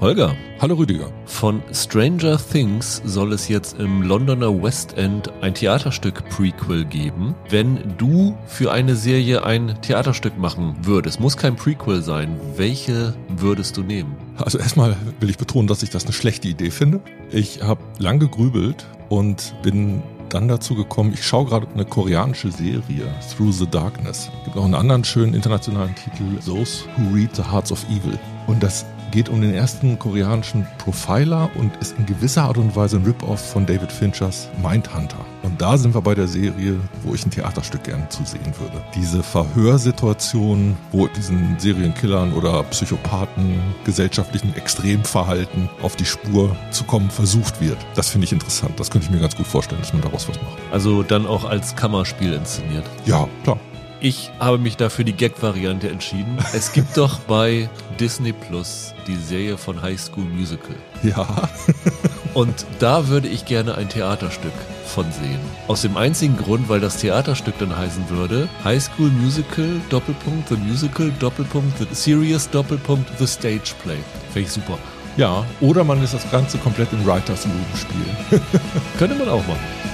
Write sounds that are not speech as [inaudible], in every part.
Holger. Hallo Rüdiger. Von Stranger Things soll es jetzt im Londoner West End ein Theaterstück Prequel geben. Wenn du für eine Serie ein Theaterstück machen würdest, muss kein Prequel sein, welche würdest du nehmen? Also erstmal will ich betonen, dass ich das eine schlechte Idee finde. Ich habe lang gegrübelt und bin dann dazu gekommen, ich schaue gerade eine koreanische Serie, Through the Darkness. Es gibt noch einen anderen schönen internationalen Titel, Those Who Read the Hearts of Evil. Und das geht um den ersten koreanischen Profiler und ist in gewisser Art und Weise ein Rip-Off von David Finchers Mindhunter. Und da sind wir bei der Serie, wo ich ein Theaterstück gerne zusehen würde. Diese Verhörsituation, wo diesen Serienkillern oder Psychopathen gesellschaftlichen Extremverhalten auf die Spur zu kommen versucht wird. Das finde ich interessant. Das könnte ich mir ganz gut vorstellen, dass man daraus was macht. Also dann auch als Kammerspiel inszeniert. Ja, klar. Ich habe mich dafür die Gag-Variante entschieden. Es gibt doch bei Disney Plus die Serie von High School Musical. Ja. [laughs] Und da würde ich gerne ein Theaterstück von sehen. Aus dem einzigen Grund, weil das Theaterstück dann heißen würde High School Musical, Doppelpunkt, The Musical, Doppelpunkt, The Serious, Doppelpunkt, The Stage Play. Finde ich super. Ja, oder man lässt das Ganze komplett im Writers Room spielen. [laughs] Könnte man auch machen.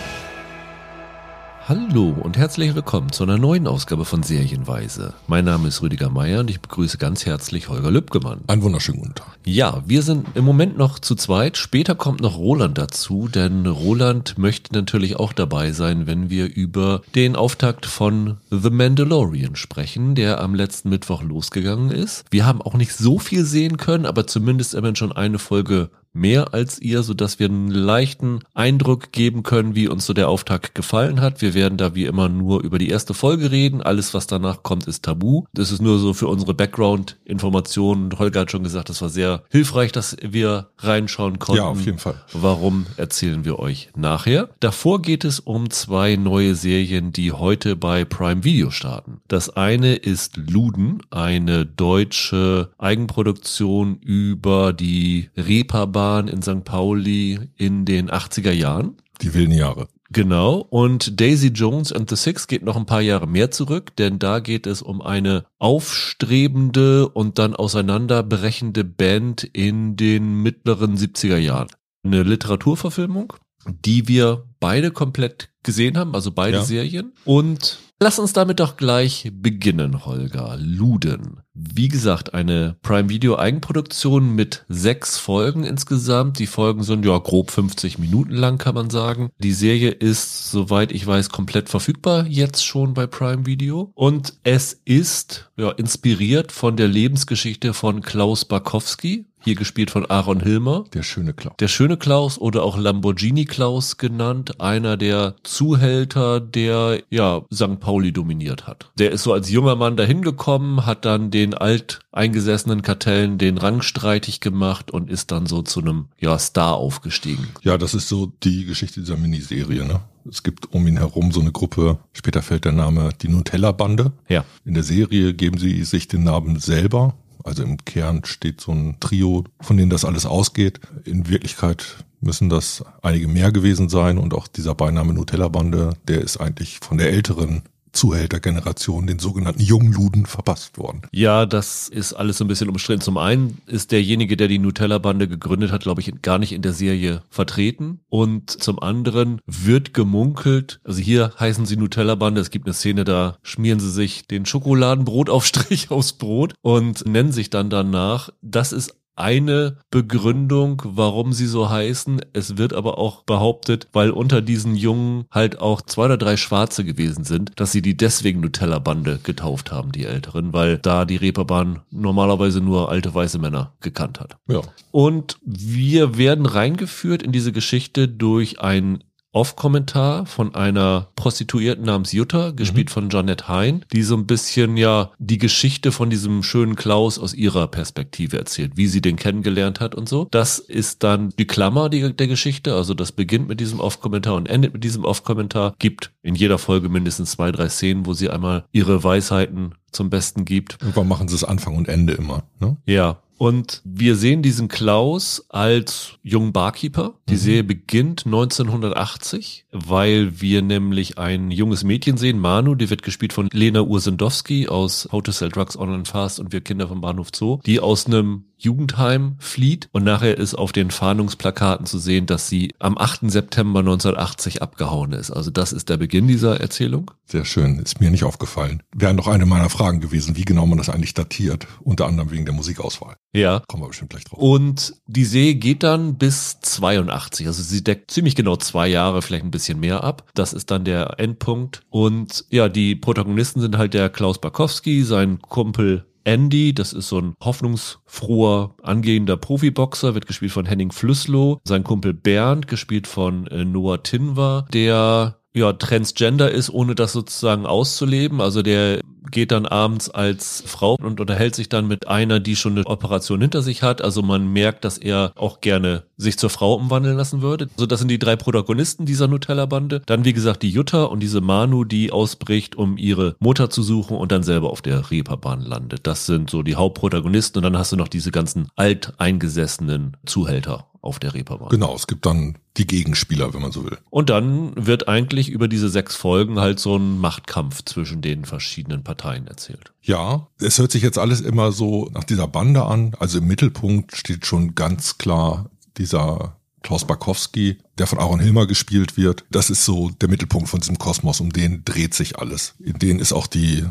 Hallo und herzlich willkommen zu einer neuen Ausgabe von Serienweise. Mein Name ist Rüdiger Meier und ich begrüße ganz herzlich Holger Lübgemann. Einen wunderschönen guten Tag. Ja, wir sind im Moment noch zu zweit. Später kommt noch Roland dazu, denn Roland möchte natürlich auch dabei sein, wenn wir über den Auftakt von The Mandalorian sprechen, der am letzten Mittwoch losgegangen ist. Wir haben auch nicht so viel sehen können, aber zumindest immerhin schon eine Folge mehr als ihr, so dass wir einen leichten Eindruck geben können, wie uns so der Auftakt gefallen hat. Wir werden da wie immer nur über die erste Folge reden. Alles, was danach kommt, ist tabu. Das ist nur so für unsere Background-Informationen. Holger hat schon gesagt, das war sehr hilfreich, dass wir reinschauen konnten. Ja, auf jeden Fall. Warum erzählen wir euch nachher? Davor geht es um zwei neue Serien, die heute bei Prime Video starten. Das eine ist Luden, eine deutsche Eigenproduktion über die Reeperbahn waren in St. Pauli in den 80er Jahren. Die wilden Jahre. Genau. Und Daisy Jones and the Six geht noch ein paar Jahre mehr zurück, denn da geht es um eine aufstrebende und dann auseinanderbrechende Band in den mittleren 70er Jahren. Eine Literaturverfilmung, die wir beide komplett gesehen haben, also beide ja. Serien. Und Lass uns damit doch gleich beginnen, Holger. Luden. Wie gesagt, eine Prime Video Eigenproduktion mit sechs Folgen insgesamt. Die Folgen sind ja grob 50 Minuten lang, kann man sagen. Die Serie ist, soweit ich weiß, komplett verfügbar jetzt schon bei Prime Video. Und es ist ja, inspiriert von der Lebensgeschichte von Klaus Barkowski, hier gespielt von Aaron Hilmer. Der schöne Klaus. Der schöne Klaus oder auch Lamborghini Klaus genannt. Einer der Zuhälter, der ja St. Pauli dominiert hat. Der ist so als junger Mann dahin gekommen, hat dann den alteingesessenen Kartellen den Rang streitig gemacht und ist dann so zu einem ja, Star aufgestiegen. Ja, das ist so die Geschichte dieser Miniserie, ne? Es gibt um ihn herum so eine Gruppe, später fällt der Name die Nutella-Bande. Ja. In der Serie geben sie sich den Namen selber also im Kern steht so ein Trio, von denen das alles ausgeht. In Wirklichkeit müssen das einige mehr gewesen sein und auch dieser Beiname Nutella-Bande, der ist eigentlich von der älteren Zuhältergeneration, den sogenannten Jungluden, verpasst worden. Ja, das ist alles so ein bisschen umstritten. Zum einen ist derjenige, der die Nutella-Bande gegründet hat, glaube ich, gar nicht in der Serie vertreten. Und zum anderen wird gemunkelt, also hier heißen sie Nutella-Bande, es gibt eine Szene, da schmieren sie sich den Schokoladenbrotaufstrich aufs Brot und nennen sich dann danach. Das ist eine Begründung, warum sie so heißen. Es wird aber auch behauptet, weil unter diesen Jungen halt auch zwei oder drei Schwarze gewesen sind, dass sie die deswegen Nutella-Bande getauft haben, die Älteren, weil da die Reeperbahn normalerweise nur alte weiße Männer gekannt hat. Ja. Und wir werden reingeführt in diese Geschichte durch ein Off-Kommentar von einer Prostituierten namens Jutta, gespielt mhm. von Janette Hein, die so ein bisschen ja die Geschichte von diesem schönen Klaus aus ihrer Perspektive erzählt, wie sie den kennengelernt hat und so. Das ist dann die Klammer die, der Geschichte, also das beginnt mit diesem Off-Kommentar und endet mit diesem Off-Kommentar, gibt in jeder Folge mindestens zwei, drei Szenen, wo sie einmal ihre Weisheiten zum Besten gibt. Irgendwann machen sie es Anfang und Ende immer, ne? Ja, und wir sehen diesen Klaus als jungen Barkeeper. Die mhm. Serie beginnt 1980, weil wir nämlich ein junges Mädchen sehen, Manu, die wird gespielt von Lena Ursendowski aus How to Sell Drugs Online Fast und Wir Kinder vom Bahnhof Zoo, die aus einem Jugendheim flieht und nachher ist auf den Fahndungsplakaten zu sehen, dass sie am 8. September 1980 abgehauen ist. Also das ist der Beginn dieser Erzählung. Sehr schön, ist mir nicht aufgefallen. Wäre noch eine meiner Fragen gewesen, wie genau man das eigentlich datiert, unter anderem wegen der Musikauswahl. Ja. Kommen wir bestimmt gleich drauf. Und die Serie geht dann bis 82. Also sie deckt ziemlich genau zwei Jahre, vielleicht ein bisschen mehr ab. Das ist dann der Endpunkt. Und ja, die Protagonisten sind halt der Klaus Barkowski, sein Kumpel Andy, das ist so ein hoffnungsfroher, angehender Profiboxer, wird gespielt von Henning Flüsslow. Sein Kumpel Bernd, gespielt von äh, Noah Tinver, der ja, Transgender ist, ohne das sozusagen auszuleben. Also der geht dann abends als Frau und unterhält sich dann mit einer, die schon eine Operation hinter sich hat. Also man merkt, dass er auch gerne sich zur Frau umwandeln lassen würde. So, das sind die drei Protagonisten dieser Nutella-Bande. Dann, wie gesagt, die Jutta und diese Manu, die ausbricht, um ihre Mutter zu suchen und dann selber auf der Reeperbahn landet. Das sind so die Hauptprotagonisten und dann hast du noch diese ganzen alteingesessenen Zuhälter auf der Reeperbahn. Genau, es gibt dann die Gegenspieler, wenn man so will. Und dann wird eigentlich über diese sechs Folgen halt so ein Machtkampf zwischen den verschiedenen Parteien erzählt. Ja, es hört sich jetzt alles immer so nach dieser Bande an. Also im Mittelpunkt steht schon ganz klar dieser Klaus Barkowski, der von Aaron Hilmer gespielt wird. Das ist so der Mittelpunkt von diesem Kosmos, um den dreht sich alles. In den ist auch die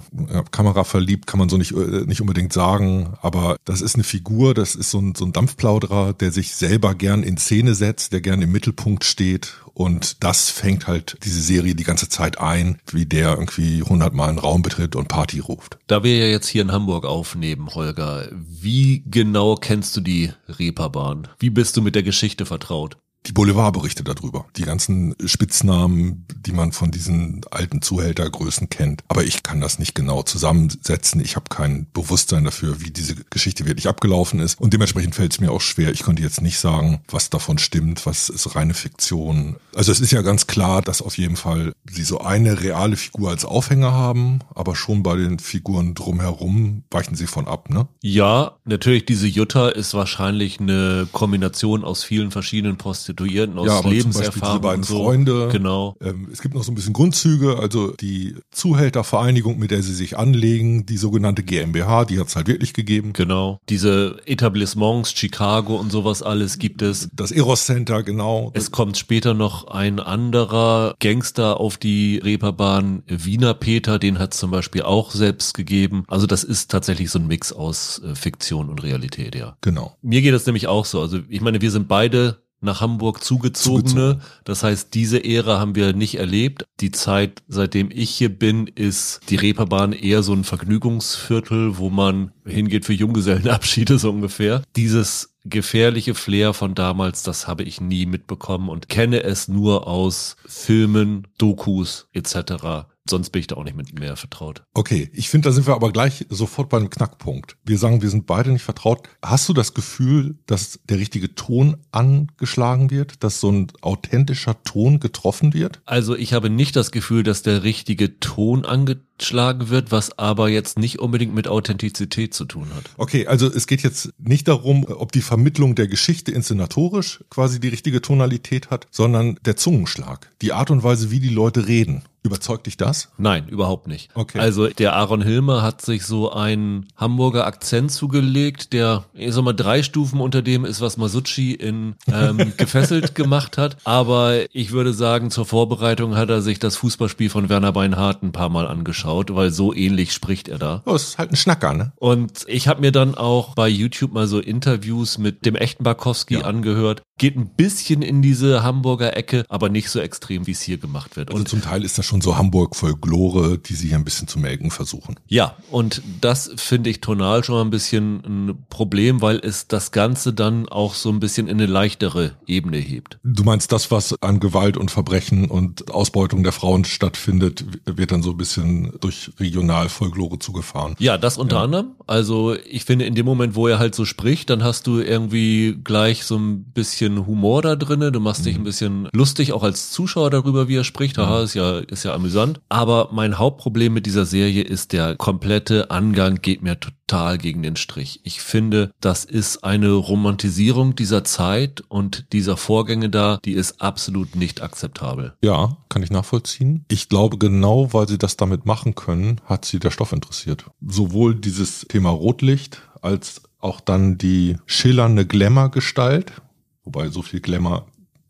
Kamera verliebt, kann man so nicht, äh, nicht unbedingt sagen, aber das ist eine Figur, das ist so ein, so ein Dampfplauderer, der sich selber gern in Szene setzt, der gern im Mittelpunkt steht und das fängt halt diese Serie die ganze Zeit ein, wie der irgendwie hundertmal einen Raum betritt und Party ruft. Da wir ja jetzt hier in Hamburg aufnehmen, Holger, wie genau kennst du die Reeperbahn? Wie bist du mit der Geschichte vertraut? Die Boulevardberichte darüber, die ganzen Spitznamen, die man von diesen alten Zuhältergrößen kennt. Aber ich kann das nicht genau zusammensetzen. Ich habe kein Bewusstsein dafür, wie diese Geschichte wirklich abgelaufen ist. Und dementsprechend fällt es mir auch schwer. Ich konnte jetzt nicht sagen, was davon stimmt, was ist reine Fiktion. Also es ist ja ganz klar, dass auf jeden Fall sie so eine reale Figur als Aufhänger haben, aber schon bei den Figuren drumherum weichen sie von ab, ne? Ja, natürlich diese Jutta ist wahrscheinlich eine Kombination aus vielen verschiedenen Prostituierten Prostituierten aus ja, aber Lebenserfahrung. Zum Beispiel diese beiden so. Freunde. Genau. Ähm, es gibt noch so ein bisschen Grundzüge, also die Zuhältervereinigung, mit der sie sich anlegen, die sogenannte GmbH, die hat es halt wirklich gegeben. Genau. Diese Etablissements, Chicago und sowas alles gibt es. Das Eros Center, genau. Es kommt später noch ein anderer Gangster auf die Reeperbahn, Wiener Peter, den hat es zum Beispiel auch selbst gegeben. Also das ist tatsächlich so ein Mix aus äh, Fiktion und Realität, ja. Genau. Mir geht es nämlich auch so. Also ich meine, wir sind beide nach Hamburg zugezogene. Zugezogen. Das heißt, diese Ära haben wir nicht erlebt. Die Zeit, seitdem ich hier bin, ist die Reeperbahn eher so ein Vergnügungsviertel, wo man hingeht für Junggesellenabschiede [laughs] so ungefähr. Dieses gefährliche Flair von damals, das habe ich nie mitbekommen und kenne es nur aus Filmen, Dokus etc. Sonst bin ich da auch nicht mit mehr vertraut. Okay, ich finde, da sind wir aber gleich sofort beim Knackpunkt. Wir sagen, wir sind beide nicht vertraut. Hast du das Gefühl, dass der richtige Ton angeschlagen wird, dass so ein authentischer Ton getroffen wird? Also ich habe nicht das Gefühl, dass der richtige Ton angeschlagen wird, was aber jetzt nicht unbedingt mit Authentizität zu tun hat. Okay, also es geht jetzt nicht darum, ob die Vermittlung der Geschichte inszenatorisch quasi die richtige Tonalität hat, sondern der Zungenschlag, die Art und Weise, wie die Leute reden. Überzeugt dich das? Nein, überhaupt nicht. Okay. Also der Aaron Hilmer hat sich so einen Hamburger Akzent zugelegt, der, ich sag mal, drei Stufen unter dem ist, was Masucci in ähm, [laughs] gefesselt gemacht hat. Aber ich würde sagen, zur Vorbereitung hat er sich das Fußballspiel von Werner Beinhardt ein paar Mal angeschaut, weil so ähnlich spricht er da. Oh, es ist halt ein Schnacker, ne? Und ich habe mir dann auch bei YouTube mal so Interviews mit dem echten Barkowski Ja. angehört. Geht ein bisschen in diese Hamburger Ecke, aber nicht so extrem, wie es hier gemacht wird. Also Und zum Teil ist das schon so Hamburg-Folklore, die sie hier ein bisschen zu melken versuchen. Ja, und das finde ich tonal schon mal ein bisschen ein Problem, weil es das Ganze dann auch so ein bisschen in eine leichtere Ebene hebt. Du meinst, das, was an Gewalt und Verbrechen und Ausbeutung der Frauen stattfindet, wird dann so ein bisschen durch Regionalfolklore zugefahren. Ja, das unter anderem. Also ich finde, in dem Moment, wo er halt so spricht, dann hast du irgendwie gleich so ein bisschen Humor da drinne. Du machst dich ein bisschen lustig, auch als Zuschauer darüber, wie er spricht. Haha, ist ja, ist ja amüsant. Aber mein Hauptproblem mit dieser Serie ist der komplette Angang geht mir total gegen den Strich. Ich finde, das ist eine Romantisierung dieser Zeit und dieser Vorgänge da, die ist absolut nicht akzeptabel. Ja, kann ich nachvollziehen. Ich glaube, genau weil sie das damit machen können, hat sie der Stoff interessiert. Sowohl dieses Thema Rotlicht als auch dann die schillernde Glamour-Gestalt, wobei so viel Glamour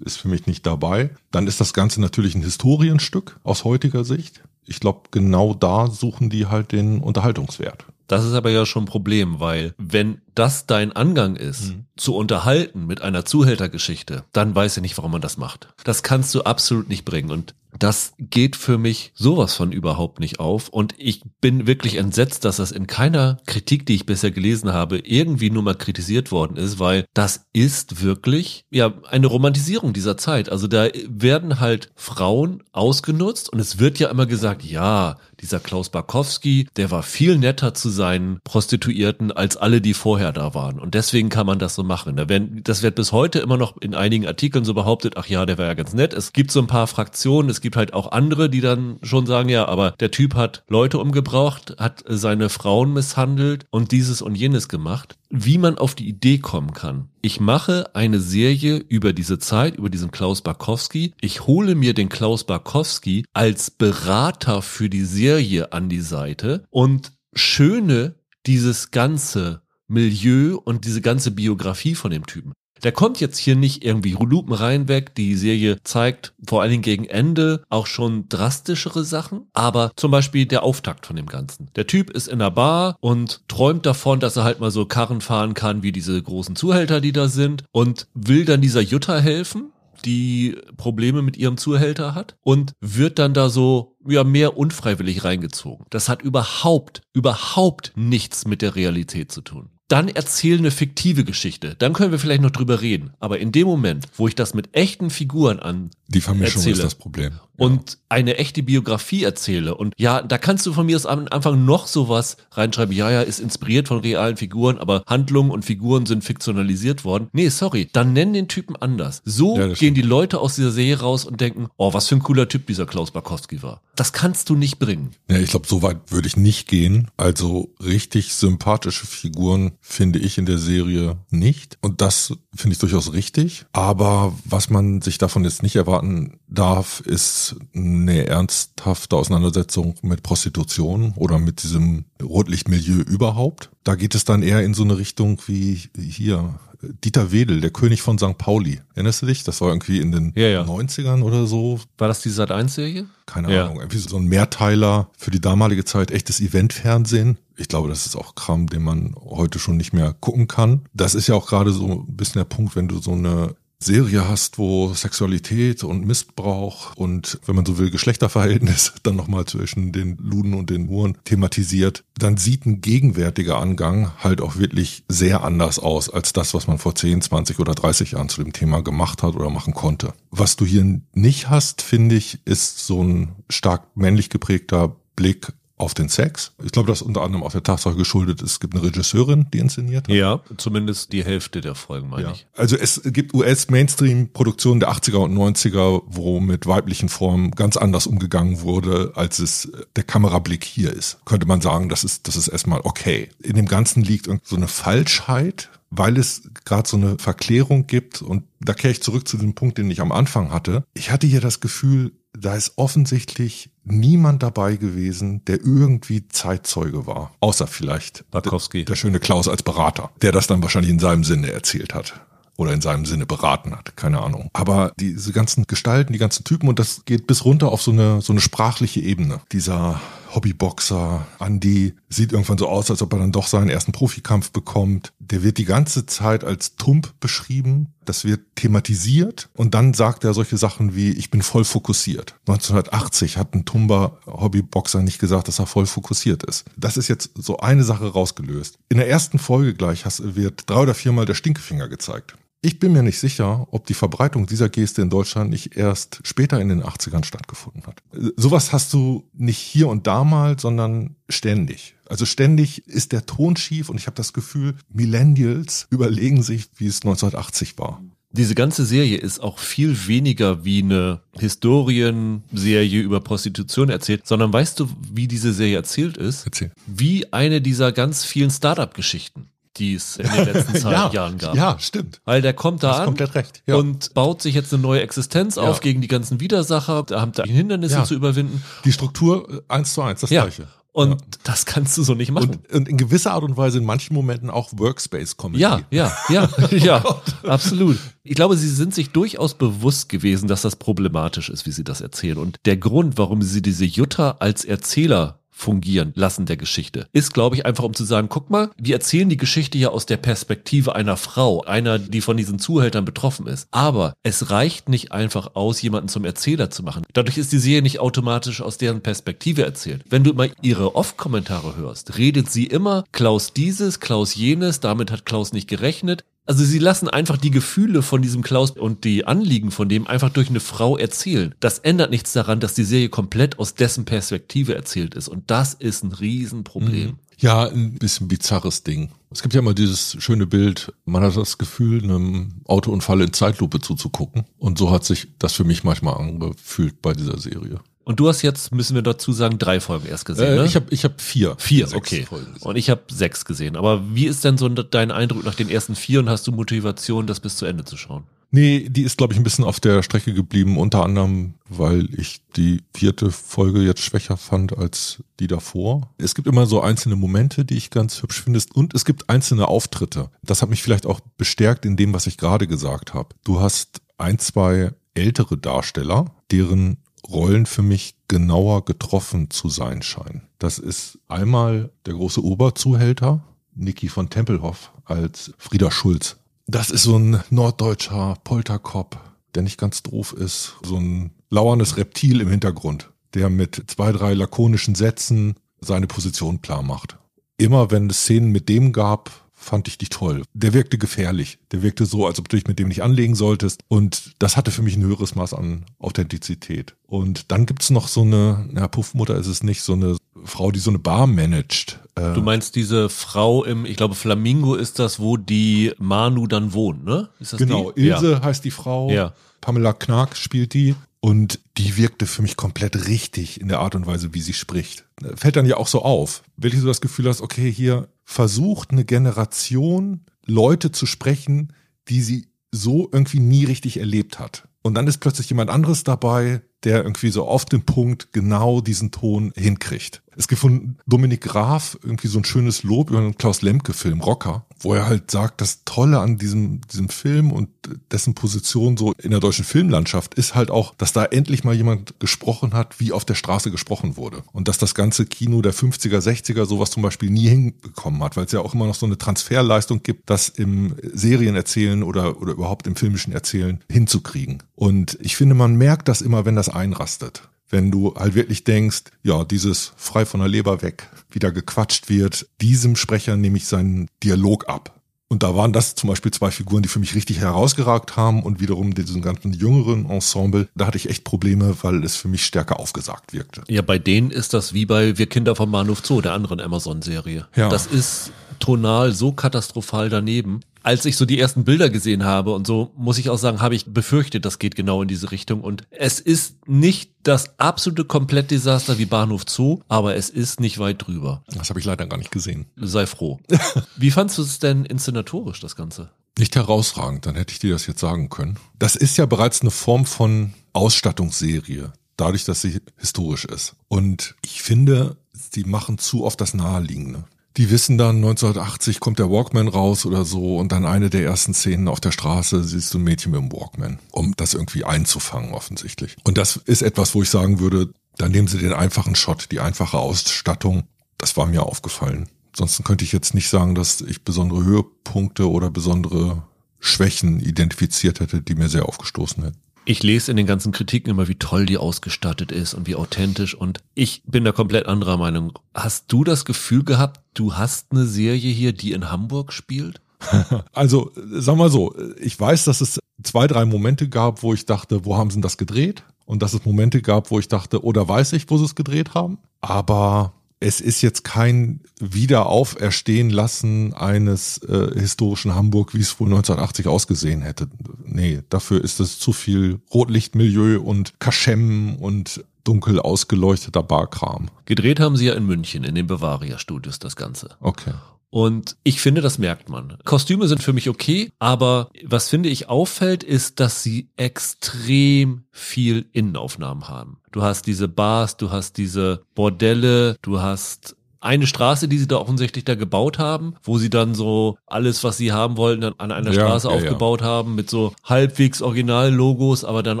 ist für mich nicht dabei. Dann ist das Ganze natürlich ein Historienstück aus heutiger Sicht. Ich glaube, genau da suchen die halt den Unterhaltungswert. Das ist aber ja schon ein Problem, weil wenn das dein Angang ist, mhm. zu unterhalten mit einer Zuhältergeschichte, dann weiß ich nicht, warum man das macht. Das kannst du absolut nicht bringen. Und das geht für mich sowas von überhaupt nicht auf. Und ich bin wirklich entsetzt, dass das in keiner Kritik, die ich bisher gelesen habe, irgendwie nur mal kritisiert worden ist, weil das ist wirklich, ja, eine Romantisierung dieser Zeit. Also da werden halt Frauen ausgenutzt und es wird ja immer gesagt, ja, dieser Klaus Barkowski, der war viel netter zu seinen Prostituierten als alle, die vorher da waren. Und deswegen kann man das so machen. Da werden, das wird bis heute immer noch in einigen Artikeln so behauptet, ach ja, der war ja ganz nett. Es gibt so ein paar Fraktionen, es gibt halt auch andere, die dann schon sagen, ja, aber der Typ hat Leute umgebracht, hat seine Frauen misshandelt und dieses und jenes gemacht. Wie man auf die Idee kommen kann. Ich mache eine Serie über diese Zeit, über diesen Klaus Barkowski. Ich hole mir den Klaus Barkowski als Berater für die Serie an die Seite und schöne dieses ganze Milieu und diese ganze Biografie von dem Typen. Der kommt jetzt hier nicht irgendwie lupenrein weg. Die Serie zeigt vor allen Dingen gegen Ende auch schon drastischere Sachen. Aber zum Beispiel der Auftakt von dem Ganzen. Der Typ ist in der Bar und träumt davon, dass er halt mal so Karren fahren kann wie diese großen Zuhälter, die da sind und will dann dieser Jutta helfen die Probleme mit ihrem Zuhälter hat und wird dann da so ja mehr unfreiwillig reingezogen. Das hat überhaupt überhaupt nichts mit der Realität zu tun dann erzähl eine fiktive Geschichte. Dann können wir vielleicht noch drüber reden. Aber in dem Moment, wo ich das mit echten Figuren an die Vermischung erzähle, ist das Problem und eine echte Biografie erzähle. Und ja, da kannst du von mir aus am Anfang noch sowas reinschreiben. Ja, ja, ist inspiriert von realen Figuren, aber Handlungen und Figuren sind fiktionalisiert worden. Nee, sorry, dann nenn den Typen anders. So ja, gehen stimmt. die Leute aus dieser Serie raus und denken, oh, was für ein cooler Typ dieser Klaus Barkowski war. Das kannst du nicht bringen. Ja, ich glaube, so weit würde ich nicht gehen. Also richtig sympathische Figuren finde ich in der Serie nicht. Und das finde ich durchaus richtig. Aber was man sich davon jetzt nicht erwarten darf, ist eine ernsthafte Auseinandersetzung mit Prostitution oder mit diesem Rotlichtmilieu überhaupt. Da geht es dann eher in so eine Richtung wie hier Dieter Wedel, der König von St. Pauli. Erinnerst du dich? Das war irgendwie in den ja, ja. 90ern oder so. War das die Sat1-Serie? Keine ja. Ahnung. Irgendwie so ein Mehrteiler für die damalige Zeit, echtes Eventfernsehen. Ich glaube, das ist auch Kram, den man heute schon nicht mehr gucken kann. Das ist ja auch gerade so ein bisschen der Punkt, wenn du so eine Serie hast, wo Sexualität und Missbrauch und, wenn man so will, Geschlechterverhältnis [laughs] dann nochmal zwischen den Luden und den Uhren thematisiert, dann sieht ein gegenwärtiger Angang halt auch wirklich sehr anders aus als das, was man vor 10, 20 oder 30 Jahren zu dem Thema gemacht hat oder machen konnte. Was du hier nicht hast, finde ich, ist so ein stark männlich geprägter Blick auf den Sex. Ich glaube, das ist unter anderem auch der Tatsache geschuldet, es gibt eine Regisseurin, die inszeniert hat. Ja, zumindest die Hälfte der Folgen, meine ja. ich. Also es gibt US-Mainstream-Produktionen der 80er und 90er, wo mit weiblichen Formen ganz anders umgegangen wurde, als es der Kamerablick hier ist. Könnte man sagen, das ist, das ist erstmal okay. In dem Ganzen liegt so eine Falschheit, weil es gerade so eine Verklärung gibt und da kehre ich zurück zu dem Punkt, den ich am Anfang hatte. Ich hatte hier das Gefühl, da ist offensichtlich niemand dabei gewesen, der irgendwie Zeitzeuge war. Außer vielleicht Barkowski. Der, der schöne Klaus als Berater, der das dann wahrscheinlich in seinem Sinne erzählt hat oder in seinem Sinne beraten hat, keine Ahnung. Aber diese ganzen Gestalten, die ganzen Typen und das geht bis runter auf so eine so eine sprachliche Ebene. Dieser Hobbyboxer Andy sieht irgendwann so aus, als ob er dann doch seinen ersten Profikampf bekommt. Der wird die ganze Zeit als Tump beschrieben. Das wird thematisiert und dann sagt er solche Sachen wie, ich bin voll fokussiert. 1980 hat ein Tumba Hobbyboxer nicht gesagt, dass er voll fokussiert ist. Das ist jetzt so eine Sache rausgelöst. In der ersten Folge gleich wird drei oder viermal der Stinkefinger gezeigt. Ich bin mir nicht sicher, ob die Verbreitung dieser Geste in Deutschland nicht erst später in den 80ern stattgefunden hat. Sowas hast du nicht hier und da mal, sondern ständig. Also ständig ist der Ton schief und ich habe das Gefühl, Millennials überlegen sich, wie es 1980 war. Diese ganze Serie ist auch viel weniger wie eine Historienserie über Prostitution erzählt, sondern weißt du, wie diese Serie erzählt ist? Erzähl. Wie eine dieser ganz vielen Startup-Geschichten die es in den letzten [laughs] ja, Jahren gab. Ja, stimmt. Weil der kommt da an komplett recht. Ja. und baut sich jetzt eine neue Existenz auf gegen die ganzen Widersacher, da haben da Hindernisse zu überwinden. Die Struktur äh, eins zu eins, das ja. gleiche. Und Ja. das kannst du so nicht machen. Und, und in gewisser Art und Weise in manchen Momenten auch Workspace-Comedy. Ja, ja, ja, [laughs] ja, absolut. Ich glaube, sie sind sich durchaus bewusst gewesen, dass das problematisch ist, wie sie das erzählen. Und der Grund, warum sie diese Jutta als Erzähler fungieren lassen der Geschichte. Ist, glaube ich, einfach um zu sagen, guck mal, wir erzählen die Geschichte ja aus der Perspektive einer Frau, einer, die von diesen Zuhältern betroffen ist. Aber es reicht nicht einfach aus, jemanden zum Erzähler zu machen. Dadurch ist die Serie nicht automatisch aus deren Perspektive erzählt. Wenn du mal ihre Off-Kommentare hörst, redet sie immer Klaus dieses, Klaus jenes, damit hat Klaus nicht gerechnet. Also sie lassen einfach die Gefühle von diesem Klaus und die Anliegen von dem einfach durch eine Frau erzählen. Das ändert nichts daran, dass die Serie komplett aus dessen Perspektive erzählt ist. Und das ist ein Riesenproblem. Ja, ein bisschen bizarres Ding. Es gibt ja immer dieses schöne Bild, man hat das Gefühl, einem Autounfall in Zeitlupe zuzugucken. Und so hat sich das für mich manchmal angefühlt bei dieser Serie. Und du hast jetzt, müssen wir dazu sagen, drei Folgen erst gesehen. Äh, ne? Ich habe ich hab vier. vier, sechs okay. Und ich habe sechs gesehen. Aber wie ist denn so dein Eindruck nach den ersten vier und hast du Motivation, das bis zu Ende zu schauen? Nee, die ist, glaube ich, ein bisschen auf der Strecke geblieben, unter anderem, weil ich die vierte Folge jetzt schwächer fand als die davor. Es gibt immer so einzelne Momente, die ich ganz hübsch finde und es gibt einzelne Auftritte. Das hat mich vielleicht auch bestärkt in dem, was ich gerade gesagt habe. Du hast ein, zwei ältere Darsteller, deren Rollen für mich genauer getroffen zu sein scheinen. Das ist einmal der große Oberzuhälter, Niki von Tempelhoff als Frieda Schulz. Das ist so ein norddeutscher Polterkopf, der nicht ganz doof ist. So ein lauerndes Reptil im Hintergrund, der mit zwei, drei lakonischen Sätzen seine Position klar macht. Immer wenn es Szenen mit dem gab, fand ich die toll. Der wirkte gefährlich. Der wirkte so, als ob du dich mit dem nicht anlegen solltest. Und das hatte für mich ein höheres Maß an Authentizität. Und dann gibt's noch so eine, na, Puffmutter ist es nicht, so eine Frau, die so eine Bar managt. Äh, Du meinst diese Frau im, ich glaube, Flamingo ist das, wo die Manu dann wohnt, ne? Ist das Genau, die? Ilse heißt die Frau. Ja. Pamela Knark spielt die. Und die wirkte für mich komplett richtig in der Art und Weise, wie sie spricht. Fällt dann ja auch so auf. Wenn du so das Gefühl hast, okay, hier versucht eine Generation Leute zu sprechen, die sie so irgendwie nie richtig erlebt hat. Und dann ist plötzlich jemand anderes dabei, der irgendwie so auf den Punkt genau diesen Ton hinkriegt. Es gibt von Dominik Graf irgendwie so ein schönes Lob über einen Klaus Lemke-Film, Rocker, wo er halt sagt, das Tolle an diesem, diesem Film und dessen Position so in der deutschen Filmlandschaft ist halt auch, dass da endlich mal jemand gesprochen hat, wie auf der Straße gesprochen wurde. Und dass das ganze Kino der 50er, 60er sowas zum Beispiel nie hinbekommen hat, weil es ja auch immer noch so eine Transferleistung gibt, das im Serienerzählen oder, oder überhaupt im filmischen Erzählen hinzukriegen. Und ich finde, man merkt das immer, wenn das einrastet wenn du halt wirklich denkst, ja, dieses frei von der Leber weg, wieder gequatscht wird, diesem Sprecher nehme ich seinen Dialog ab. Und da waren das zum Beispiel zwei Figuren, die für mich richtig herausgeragt haben und wiederum diesen ganzen jüngeren Ensemble, da hatte ich echt Probleme, weil es für mich stärker aufgesagt wirkte. Ja, bei denen ist das wie bei Wir Kinder vom Bahnhof Zoo, der anderen Amazon-Serie. Ja. Das ist tonal so katastrophal daneben. Als ich so die ersten Bilder gesehen habe und so, muss ich auch sagen, habe ich befürchtet, das geht genau in diese Richtung. Und es ist nicht das absolute Komplettdesaster wie Bahnhof Zoo, aber es ist nicht weit drüber. Das habe ich leider gar nicht gesehen. Sei froh. [laughs] Wie fandst du es denn inszenatorisch, das Ganze? Nicht herausragend, dann hätte ich dir das jetzt sagen können. Das ist ja bereits eine Form von Ausstattungsserie, dadurch, dass sie historisch ist. Und ich finde, sie machen zu oft das Naheliegende. Die wissen dann, 1980 kommt der Walkman raus oder so und dann eine der ersten Szenen auf der Straße siehst du ein Mädchen mit dem Walkman, um das irgendwie einzufangen offensichtlich. Und das ist etwas, wo ich sagen würde, dann nehmen sie den einfachen Shot, die einfache Ausstattung. Das war mir aufgefallen. Ansonsten könnte ich jetzt nicht sagen, dass ich besondere Höhepunkte oder besondere Schwächen identifiziert hätte, die mir sehr aufgestoßen hätten. Ich lese in den ganzen Kritiken immer, wie toll die ausgestattet ist und wie authentisch und ich bin da komplett anderer Meinung. Hast du das Gefühl gehabt, du hast eine Serie hier, die in Hamburg spielt? [laughs] Also, sag mal so, ich weiß, dass es zwei, drei Momente gab, wo ich dachte, wo haben sie denn das gedreht? Und dass es Momente gab, wo ich dachte, oder weiß ich, wo sie es gedreht haben? Aber es ist jetzt kein Wiederauferstehen lassen eines äh, historischen Hamburg, wie es wohl 1980 ausgesehen hätte. Nee, dafür ist es zu viel Rotlichtmilieu und Kaschem und dunkel ausgeleuchteter Barkram. Gedreht haben sie ja in München, in den Bavaria Studios, das Ganze. Okay. Und ich finde, das merkt man. Kostüme sind für mich okay, aber was finde ich auffällt, ist, dass sie extrem viel Innenaufnahmen haben. Du hast diese Bars, du hast diese Bordelle, du hast eine Straße, die sie da offensichtlich da gebaut haben, wo sie dann so alles, was sie haben wollten, dann an einer Ja, Straße ja, aufgebaut haben mit so halbwegs Original-Logos, aber dann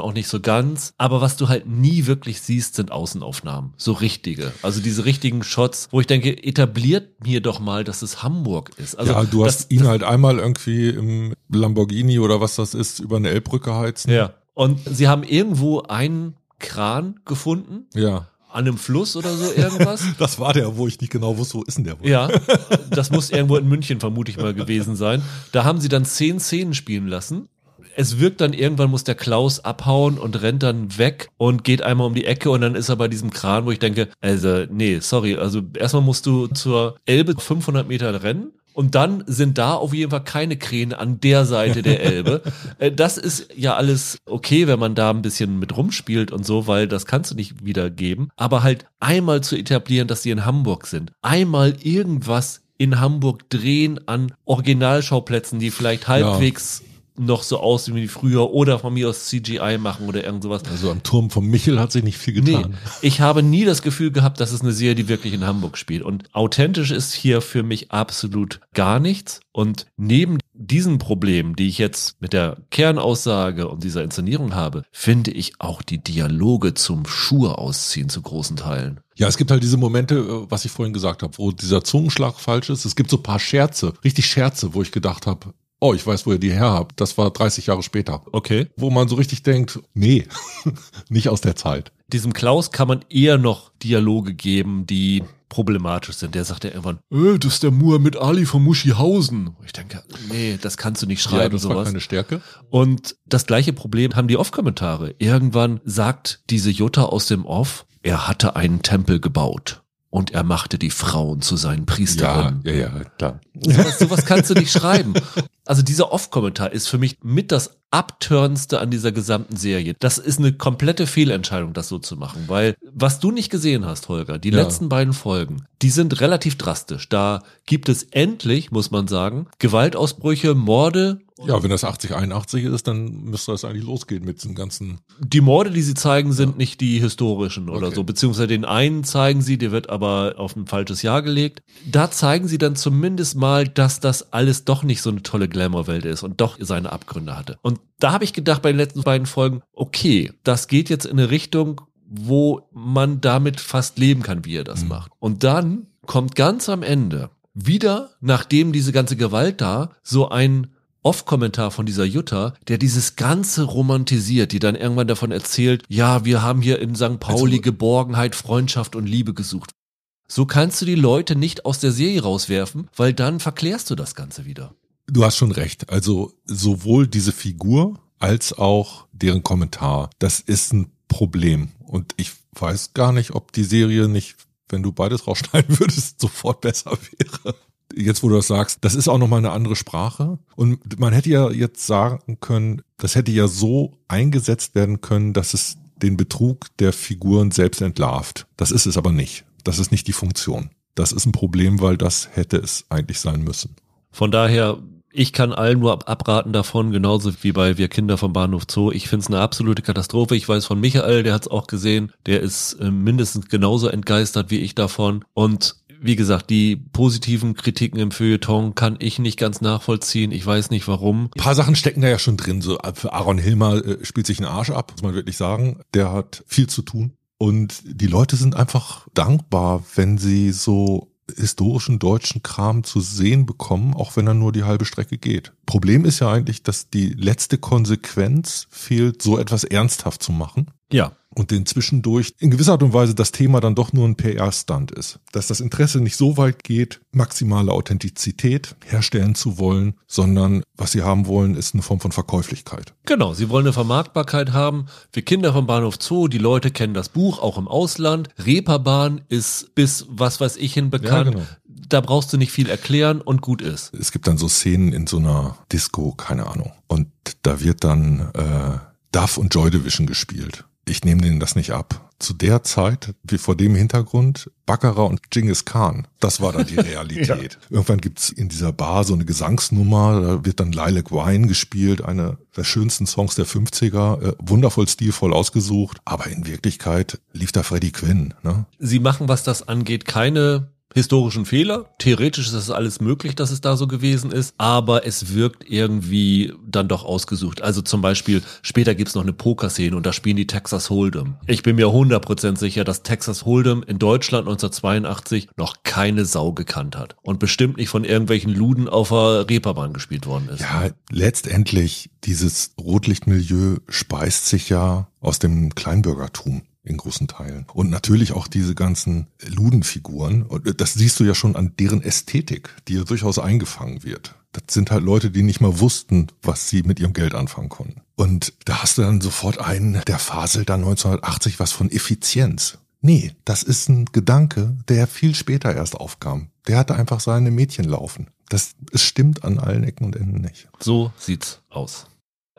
auch nicht so ganz. Aber was du halt nie wirklich siehst, sind Außenaufnahmen. So richtige. Also diese richtigen Shots, wo ich denke, etabliert mir doch mal, dass es Hamburg ist. Also ja, du hast das, ihn halt einmal irgendwie im Lamborghini oder was das ist, über eine Elbbrücke heizen. Ja. Und sie haben irgendwo einen Kran gefunden, Ja. An einem Fluss oder so irgendwas. [laughs] Das war der, wo ich nicht genau wusste, wo ist denn der wohl? Ja, das muss irgendwo in München vermute ich mal gewesen sein. Da haben sie dann zehn Szenen spielen lassen. Es wirkt dann irgendwann muss der Klaus abhauen und rennt dann weg und geht einmal um die Ecke und dann ist er bei diesem Kran, wo ich denke, also nee, sorry, also erstmal musst du zur Elbe 500 Meter rennen und dann sind da auf jeden Fall keine Kräne an der Seite der Elbe. [laughs] Äh, das ist ja alles okay, wenn man da ein bisschen mit rumspielt und so, weil das kannst du nicht wiedergeben. Aber halt einmal zu etablieren, dass sie in Hamburg sind. Einmal irgendwas in Hamburg drehen an Originalschauplätzen, die vielleicht halbwegs noch so aussehen wie früher oder von mir aus CGI machen oder irgend sowas. Also am Turm von Michel hat sich nicht viel Nee, getan. ich habe nie das Gefühl gehabt, dass es eine Serie, die wirklich in Hamburg spielt. Und authentisch ist hier für mich absolut gar nichts. Und neben diesen Problemen, die ich jetzt mit der Kernaussage und dieser Inszenierung habe, finde ich auch die Dialoge zum Schuhe ausziehen zu großen Teilen. Ja, es gibt halt diese Momente, äh, was ich vorhin gesagt habe, wo dieser Zungenschlag falsch ist. Es gibt so ein paar Scherze, richtig Scherze, wo ich gedacht habe, oh, ich weiß, wo ihr die her habt. Das war 30 Jahre später. Okay. Wo man so richtig denkt, nee, [laughs] nicht aus der Zeit. Diesem Klaus kann man eher noch Dialoge geben, die problematisch sind. Der sagt ja irgendwann, äh, das ist der Muhammad Ali von Muschihausen. Ich denke, nee, das kannst du nicht Ja, schreiben, das war sowas. keine Stärke. Und das gleiche Problem haben die Off-Kommentare. Irgendwann sagt diese Jutta aus dem Off, er hatte einen Tempel gebaut und er machte die Frauen zu seinen Ja, Priesterinnen. ja, ja, klar. Sowas, sowas kannst du nicht schreiben. Also dieser Off-Kommentar ist für mich mit das Abturnste an dieser gesamten Serie. Das ist eine komplette Fehlentscheidung, das so zu machen, weil was du nicht gesehen hast, Holger, die Ja. letzten beiden Folgen, die sind relativ drastisch. Da gibt es endlich, muss man sagen, Gewaltausbrüche, Morde Ja, wenn das 80, 81 ist, dann müsste das eigentlich losgehen mit diesem ganzen. Die Morde, die sie zeigen, sind nicht die historischen oder Okay. so, beziehungsweise den einen zeigen sie, der wird aber auf ein falsches Jahr gelegt. Da zeigen sie dann zumindest mal, dass das alles doch nicht so eine tolle Glamour-Welt ist und doch seine Abgründe hatte. Und da habe ich gedacht bei den letzten beiden Folgen, okay, das geht jetzt in eine Richtung, wo man damit fast leben kann, wie er das Mhm. macht. Und dann kommt ganz am Ende wieder, nachdem diese ganze Gewalt da, so ein Off-Kommentar von dieser Jutta, der dieses Ganze romantisiert, die dann irgendwann davon erzählt, ja, wir haben hier in St. Pauli Also- Geborgenheit, Freundschaft und Liebe gesucht. So kannst du die Leute nicht aus der Serie rauswerfen, weil dann verklärst du das Ganze wieder. Du hast schon recht. Also sowohl diese Figur als auch deren Kommentar, das ist ein Problem. Und ich weiß gar nicht, ob die Serie nicht, wenn du beides rausschneiden [laughs] würdest, sofort besser wäre. Jetzt, wo du das sagst, das ist auch nochmal eine andere Sprache. Und man hätte ja jetzt sagen können, das hätte ja so eingesetzt werden können, dass es den Betrug der Figuren selbst entlarvt. Das ist es aber nicht. Das ist nicht die Funktion. Das ist ein Problem, weil das hätte es eigentlich sein müssen. Von daher, ich kann allen nur ab- abraten davon, genauso wie bei Wir Kinder vom Bahnhof Zoo. Ich finde es eine absolute Katastrophe. Ich weiß von Michael, der hat es auch gesehen. Der ist äh, mindestens genauso entgeistert wie ich davon. Und wie gesagt, die positiven Kritiken im Feuilleton kann ich nicht ganz nachvollziehen. Ich weiß nicht warum. Ein paar Sachen stecken da ja schon drin. So für Aaron Hilmer äh, spielt sich ein Arsch ab, muss man wirklich sagen. Der hat viel zu tun. Und die Leute sind einfach dankbar, wenn sie so historischen deutschen Kram zu sehen bekommen, auch wenn er nur die halbe Strecke geht. Problem ist ja eigentlich, dass die letzte Konsequenz fehlt, so etwas ernsthaft zu machen Ja, und den zwischendurch in gewisser Art und Weise das Thema dann doch nur ein PR-Stunt ist. Dass das Interesse nicht so weit geht, maximale Authentizität herstellen zu wollen, sondern was sie haben wollen, ist eine Form von Verkäuflichkeit. Genau, sie wollen eine Vermarktbarkeit haben. Wir Kinder vom Bahnhof Zoo, die Leute kennen das Buch, auch im Ausland. Reeperbahn ist bis was weiß ich hin bekannt. genau. Da brauchst du nicht viel erklären und gut ist. Es gibt dann so Szenen in so einer Disco, keine Ahnung. Und da wird dann äh, Duff und Joy Division gespielt. Ich nehme denen das nicht ab. zu der Zeit, wie vor dem Hintergrund, Baccarat und Genghis Khan. Das war dann die [laughs] Realität. ja. Irgendwann gibt's in dieser Bar so eine Gesangsnummer, da wird dann Lilac Wine gespielt, eine der schönsten Songs der 50er, äh, wundervoll stilvoll ausgesucht, aber in Wirklichkeit lief da Freddie Quinn. Ne? Sie machen, was das angeht, keine historischen Fehler. Theoretisch ist das alles möglich, dass es da so gewesen ist, aber es wirkt irgendwie dann doch ausgesucht. Also zum Beispiel, später gibt's noch eine Pokerszene und da spielen die Texas Hold'em. Ich bin mir 100% sicher, dass Texas Hold'em in Deutschland 1982 noch keine Sau gekannt hat und bestimmt nicht von irgendwelchen Luden auf der Reeperbahn gespielt worden ist. Ja, letztendlich, dieses Rotlichtmilieu speist sich ja aus dem Kleinbürgertum in großen Teilen. Und natürlich auch diese ganzen Ludenfiguren. Das siehst du ja schon an deren Ästhetik, die ja durchaus eingefangen wird. Das sind halt Leute, die nicht mal wussten, was sie mit ihrem Geld anfangen konnten. Und da hast du dann sofort einen, der faselt dann 1980 was von Effizienz. Nee, das ist ein Gedanke, der viel später erst aufkam. Der hatte einfach seine Mädchen laufen. Das es stimmt an allen Ecken und Enden nicht. So sieht's aus.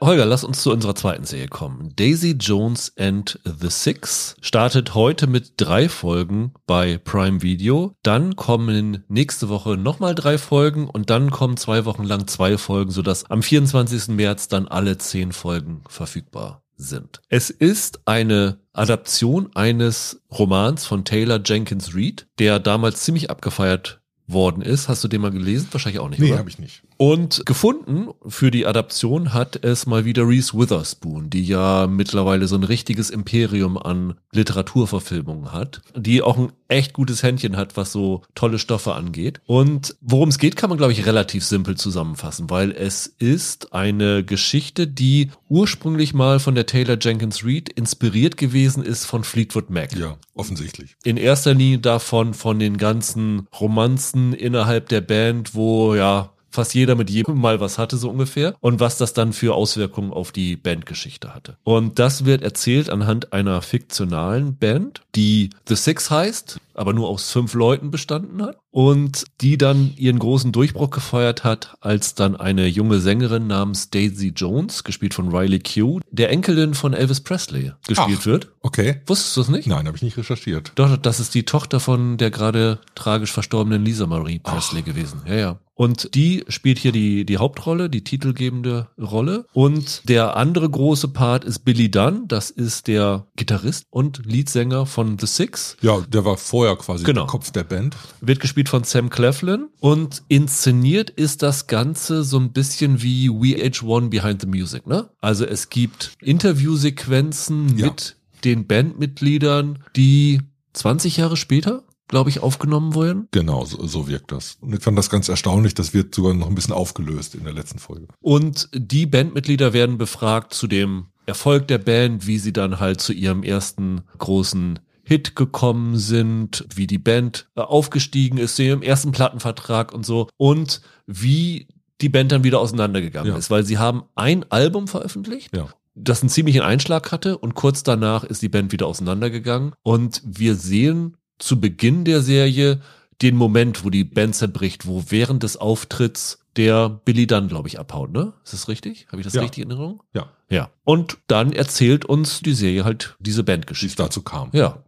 Holger, lass uns zu unserer zweiten Serie kommen. Daisy Jones and the Six startet heute mit drei Folgen bei Prime Video. Dann kommen nächste Woche nochmal drei Folgen und dann kommen zwei Wochen lang zwei Folgen, sodass am 24. März dann alle zehn Folgen verfügbar sind. Es ist eine Adaption eines Romans von Taylor Jenkins Reid, der damals ziemlich abgefeiert worden ist. Hast du den mal gelesen? Wahrscheinlich auch nicht. Nee, habe ich nicht. Und gefunden für die Adaption hat es mal wieder Reese Witherspoon, die ja mittlerweile so ein richtiges Imperium an Literaturverfilmungen hat, die auch ein echt gutes Händchen hat, was so tolle Stoffe angeht. Und worum es geht, kann man, glaube ich, relativ simpel zusammenfassen, weil es ist eine Geschichte, die ursprünglich mal von der Taylor Jenkins Reid inspiriert gewesen ist von Fleetwood Mac. Ja, offensichtlich. In erster Linie davon, von den ganzen Romanzen innerhalb der Band, wo ja fast jeder mit jedem mal was hatte, so ungefähr, und was das dann für Auswirkungen auf die Bandgeschichte hatte. Und das wird erzählt anhand einer fiktionalen Band, die The Six heißt, aber nur aus fünf Leuten bestanden hat und die dann ihren großen Durchbruch gefeiert hat, als dann eine junge Sängerin namens Daisy Jones, gespielt von Riley Q, der Enkelin von Elvis Presley gespielt Ach, wird. Okay. Wusstest du es nicht? Nein, habe ich nicht recherchiert. Doch, das ist die Tochter von der gerade tragisch verstorbenen Lisa Marie Presley Ach. gewesen. Ja, ja. Und die spielt hier die, die Hauptrolle, die titelgebende Rolle. Und der andere große Part ist Billy Dunn. Das ist der Gitarrist und Leadsänger von The Six. Ja, der war vorher quasi genau. der Kopf der Band. Wird gespielt von Sam Cleflin. Und inszeniert ist das Ganze so ein bisschen wie VH1 Behind the Music, ne? Also es gibt Interviewsequenzen ja. mit den Bandmitgliedern, die 20 Jahre später glaube ich, aufgenommen wurden. Genau, so, so wirkt das. Und ich fand das ganz erstaunlich, das wird sogar noch ein bisschen aufgelöst in der letzten Folge. Und die Bandmitglieder werden befragt zu dem Erfolg der Band, wie sie dann halt zu ihrem ersten großen Hit gekommen sind, wie die Band äh, aufgestiegen ist, zu ihrem ersten Plattenvertrag und so und wie die Band dann wieder auseinandergegangen ja. ist, weil sie haben ein Album veröffentlicht ja das einen ziemlichen Einschlag hatte und kurz danach ist die Band wieder auseinandergegangen und wir sehen zu Beginn der Serie den Moment, wo die Band zerbricht, wo während des Auftritts der Billy dann, glaube ich, abhaut, ne? Ist das richtig? Habe ich das ja. richtig in Erinnerung? Ja. Ja. Und dann erzählt uns die Serie halt diese Bandgeschichte. Wie es dazu kam. Ja.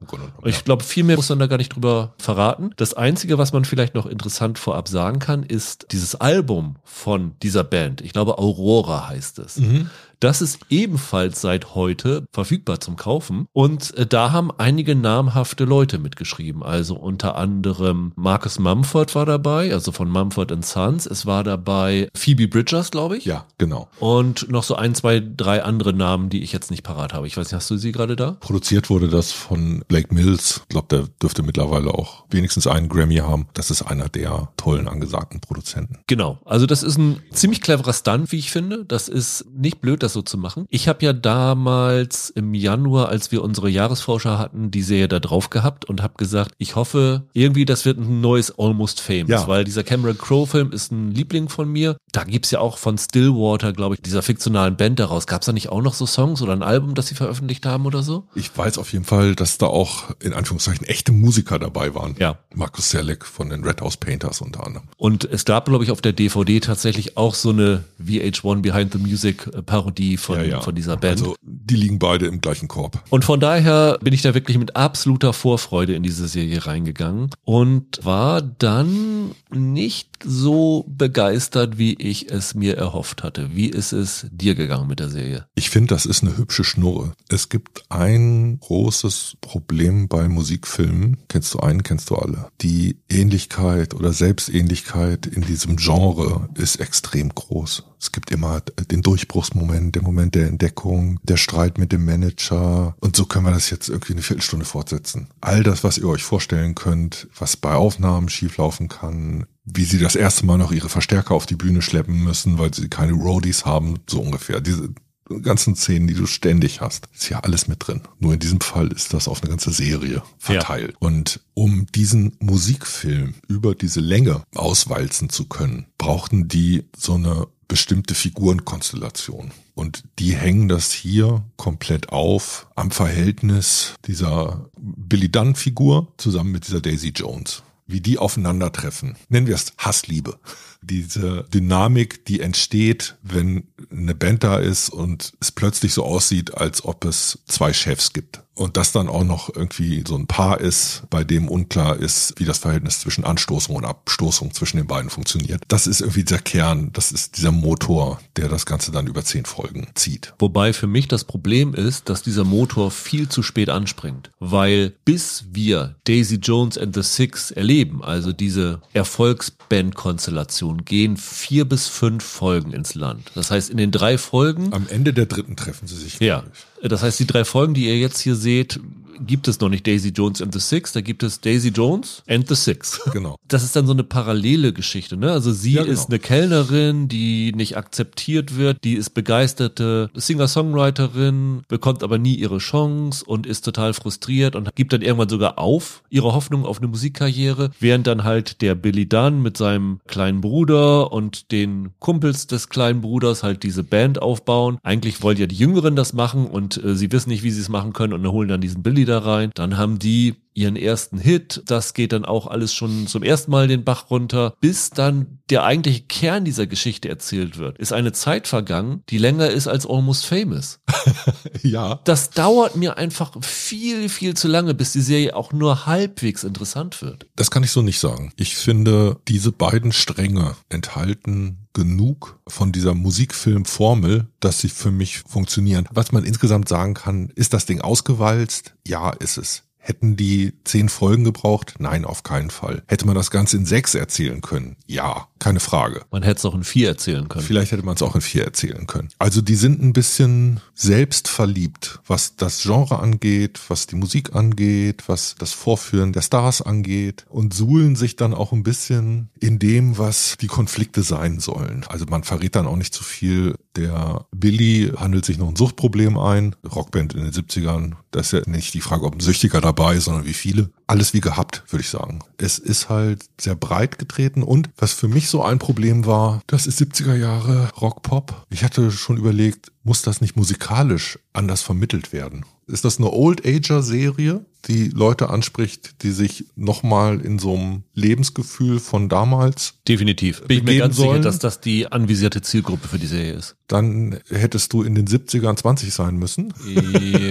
Ich glaube, viel mehr muss man da gar nicht drüber verraten. Das Einzige, was man vielleicht noch interessant vorab sagen kann, ist dieses Album von dieser Band. Ich glaube, Aurora heißt es. Mhm. Das ist ebenfalls seit heute verfügbar zum Kaufen. Und äh, da haben einige namhafte Leute mitgeschrieben. Also unter anderem Marcus Mumford war dabei, also von Mumford Sons. Es war dabei Phoebe Bridgers, glaube ich. Ja, genau. Und noch so ein, zwei, drei andere Namen, die ich jetzt nicht parat habe. Ich weiß nicht, hast du sie gerade da? Produziert wurde das von Blake Mills. Ich glaube, der dürfte mittlerweile auch wenigstens einen Grammy haben. Das ist einer der tollen angesagten Produzenten. Genau. Also das ist ein ziemlich cleverer Stunt, wie ich finde. Das ist nicht blöd, dass das so zu machen. Ich habe ja damals im Januar, als wir unsere Jahresforscher hatten, die Serie da drauf gehabt und habe gesagt, ich hoffe, irgendwie das wird ein neues Almost Famous, ja. weil dieser Cameron Crowe Film ist ein Liebling von mir. Da gibt's ja auch von Stillwater, glaube ich, dieser fiktionalen Band daraus. Gab's da nicht auch noch so Songs oder ein Album, das sie veröffentlicht haben oder so? Ich weiß auf jeden Fall, dass da auch in Anführungszeichen echte Musiker dabei waren. Ja. Markus Selleck von den Red House Painters unter anderem. Und es gab, glaube ich, auf der DVD tatsächlich auch so eine VH1 Behind the Music Parodie von, ja, ja. von dieser Band. Also die liegen beide im gleichen Korb. Und von daher bin ich da wirklich mit absoluter Vorfreude in diese Serie reingegangen und war dann nicht so begeistert, wie ich es mir erhofft hatte. Wie ist es dir gegangen mit der Serie? Ich finde, das ist eine hübsche Schnurre. Es gibt ein großes Problem bei Musikfilmen. Kennst du einen, kennst du alle. Die Ähnlichkeit oder Selbstähnlichkeit in diesem Genre ist extrem groß. Es gibt immer den Durchbruchsmoment, den Moment der Entdeckung, der Streit mit dem Manager. Und so können wir das jetzt irgendwie eine Viertelstunde fortsetzen. All das, was ihr euch vorstellen könnt, was bei Aufnahmen schieflaufen kann, wie sie das erste Mal noch ihre Verstärker auf die Bühne schleppen müssen, weil sie keine Roadies haben, so ungefähr. Diese ganzen Szenen, die du ständig hast, ist ja alles mit drin. Nur in diesem Fall ist das auf eine ganze Serie verteilt. Ja. Und um diesen Musikfilm über diese Länge auswalzen zu können, brauchten die so eine bestimmte Figurenkonstellation. Und die hängen das hier komplett auf am Verhältnis dieser Billy Dunn-Figur zusammen mit dieser Daisy Jones wie die aufeinandertreffen. Nennen wir es Hassliebe. Diese Dynamik, die entsteht, wenn eine Band da ist und es plötzlich so aussieht, als ob es zwei Chefs gibt und das dann auch noch irgendwie so ein Paar ist, bei dem unklar ist, wie das Verhältnis zwischen Anstoßung und Abstoßung zwischen den beiden funktioniert. Das ist irgendwie dieser Kern, das ist dieser Motor, der das Ganze dann über zehn Folgen zieht. Wobei für mich das Problem ist, dass dieser Motor viel zu spät anspringt, weil bis wir Daisy Jones and the Six erleben, also diese Erfolgsband-Konstellation, gehen vier bis fünf Folgen ins Land. Das heißt, in den drei Folgen. Am Ende der dritten treffen sie sich. Ja. Das heißt, die drei Folgen, die ihr jetzt hier seht, gibt es noch nicht Daisy Jones and the Six, da gibt es Daisy Jones and the Six. [laughs] Genau. Das ist dann so eine parallele Geschichte, ne? Also sie ja, genau. ist eine Kellnerin, die nicht akzeptiert wird, die ist begeisterte Singer-Songwriterin, bekommt aber nie ihre Chance und ist total frustriert und gibt dann irgendwann sogar auf ihre Hoffnung auf eine Musikkarriere, während dann halt der Billy Dunn mit seinem kleinen Bruder und den Kumpels des kleinen Bruders halt diese Band aufbauen. Eigentlich wollen ja die Jüngeren das machen und äh, sie wissen nicht, wie sie es machen können und holen dann diesen Billy da rein. Dann haben die ihren ersten Hit. Das geht dann auch alles schon zum ersten Mal den Bach runter, bis dann der eigentliche Kern dieser Geschichte erzählt wird. Ist eine Zeit vergangen, die länger ist als Almost Famous. [laughs] ja. Das dauert mir einfach viel, viel zu lange, bis die Serie auch nur halbwegs interessant wird. Das kann ich so nicht sagen. Ich finde, diese beiden Stränge enthalten genug von dieser Musikfilmformel, dass sie für mich funktionieren. Was man insgesamt sagen kann, ist das Ding ausgewalzt? Ja, ist es. Hätten die zehn Folgen gebraucht? Nein, auf keinen Fall. Hätte man das Ganze in sechs erzählen können? Ja, keine Frage. Man hätte es auch in vier erzählen können. Vielleicht hätte man es auch in vier erzählen können. Also die sind ein bisschen selbstverliebt, was das Genre angeht, was die Musik angeht, was das Vorführen der Stars angeht und suhlen sich dann auch ein bisschen in dem, was die Konflikte sein sollen. Also man verrät dann auch nicht zu viel. Der Billy handelt sich noch ein Suchtproblem ein. Rockband in den 70ern. Das ist ja nicht die Frage, ob ein Süchtiger dabei ist, sondern wie viele. Alles wie gehabt, würde ich sagen. Es ist halt sehr breit getreten und was für mich so ein Problem war, das ist 70er Jahre Rock-Pop. Ich hatte schon überlegt, muss das nicht musikalisch anders vermittelt werden? Ist das eine Old-Ager-Serie, die Leute anspricht, die sich nochmal in so einem Lebensgefühl von damals Definitiv. Bin ich mir ganz sollen? sicher, dass das die anvisierte Zielgruppe für die Serie ist. Dann hättest du in den 70ern 20 sein müssen.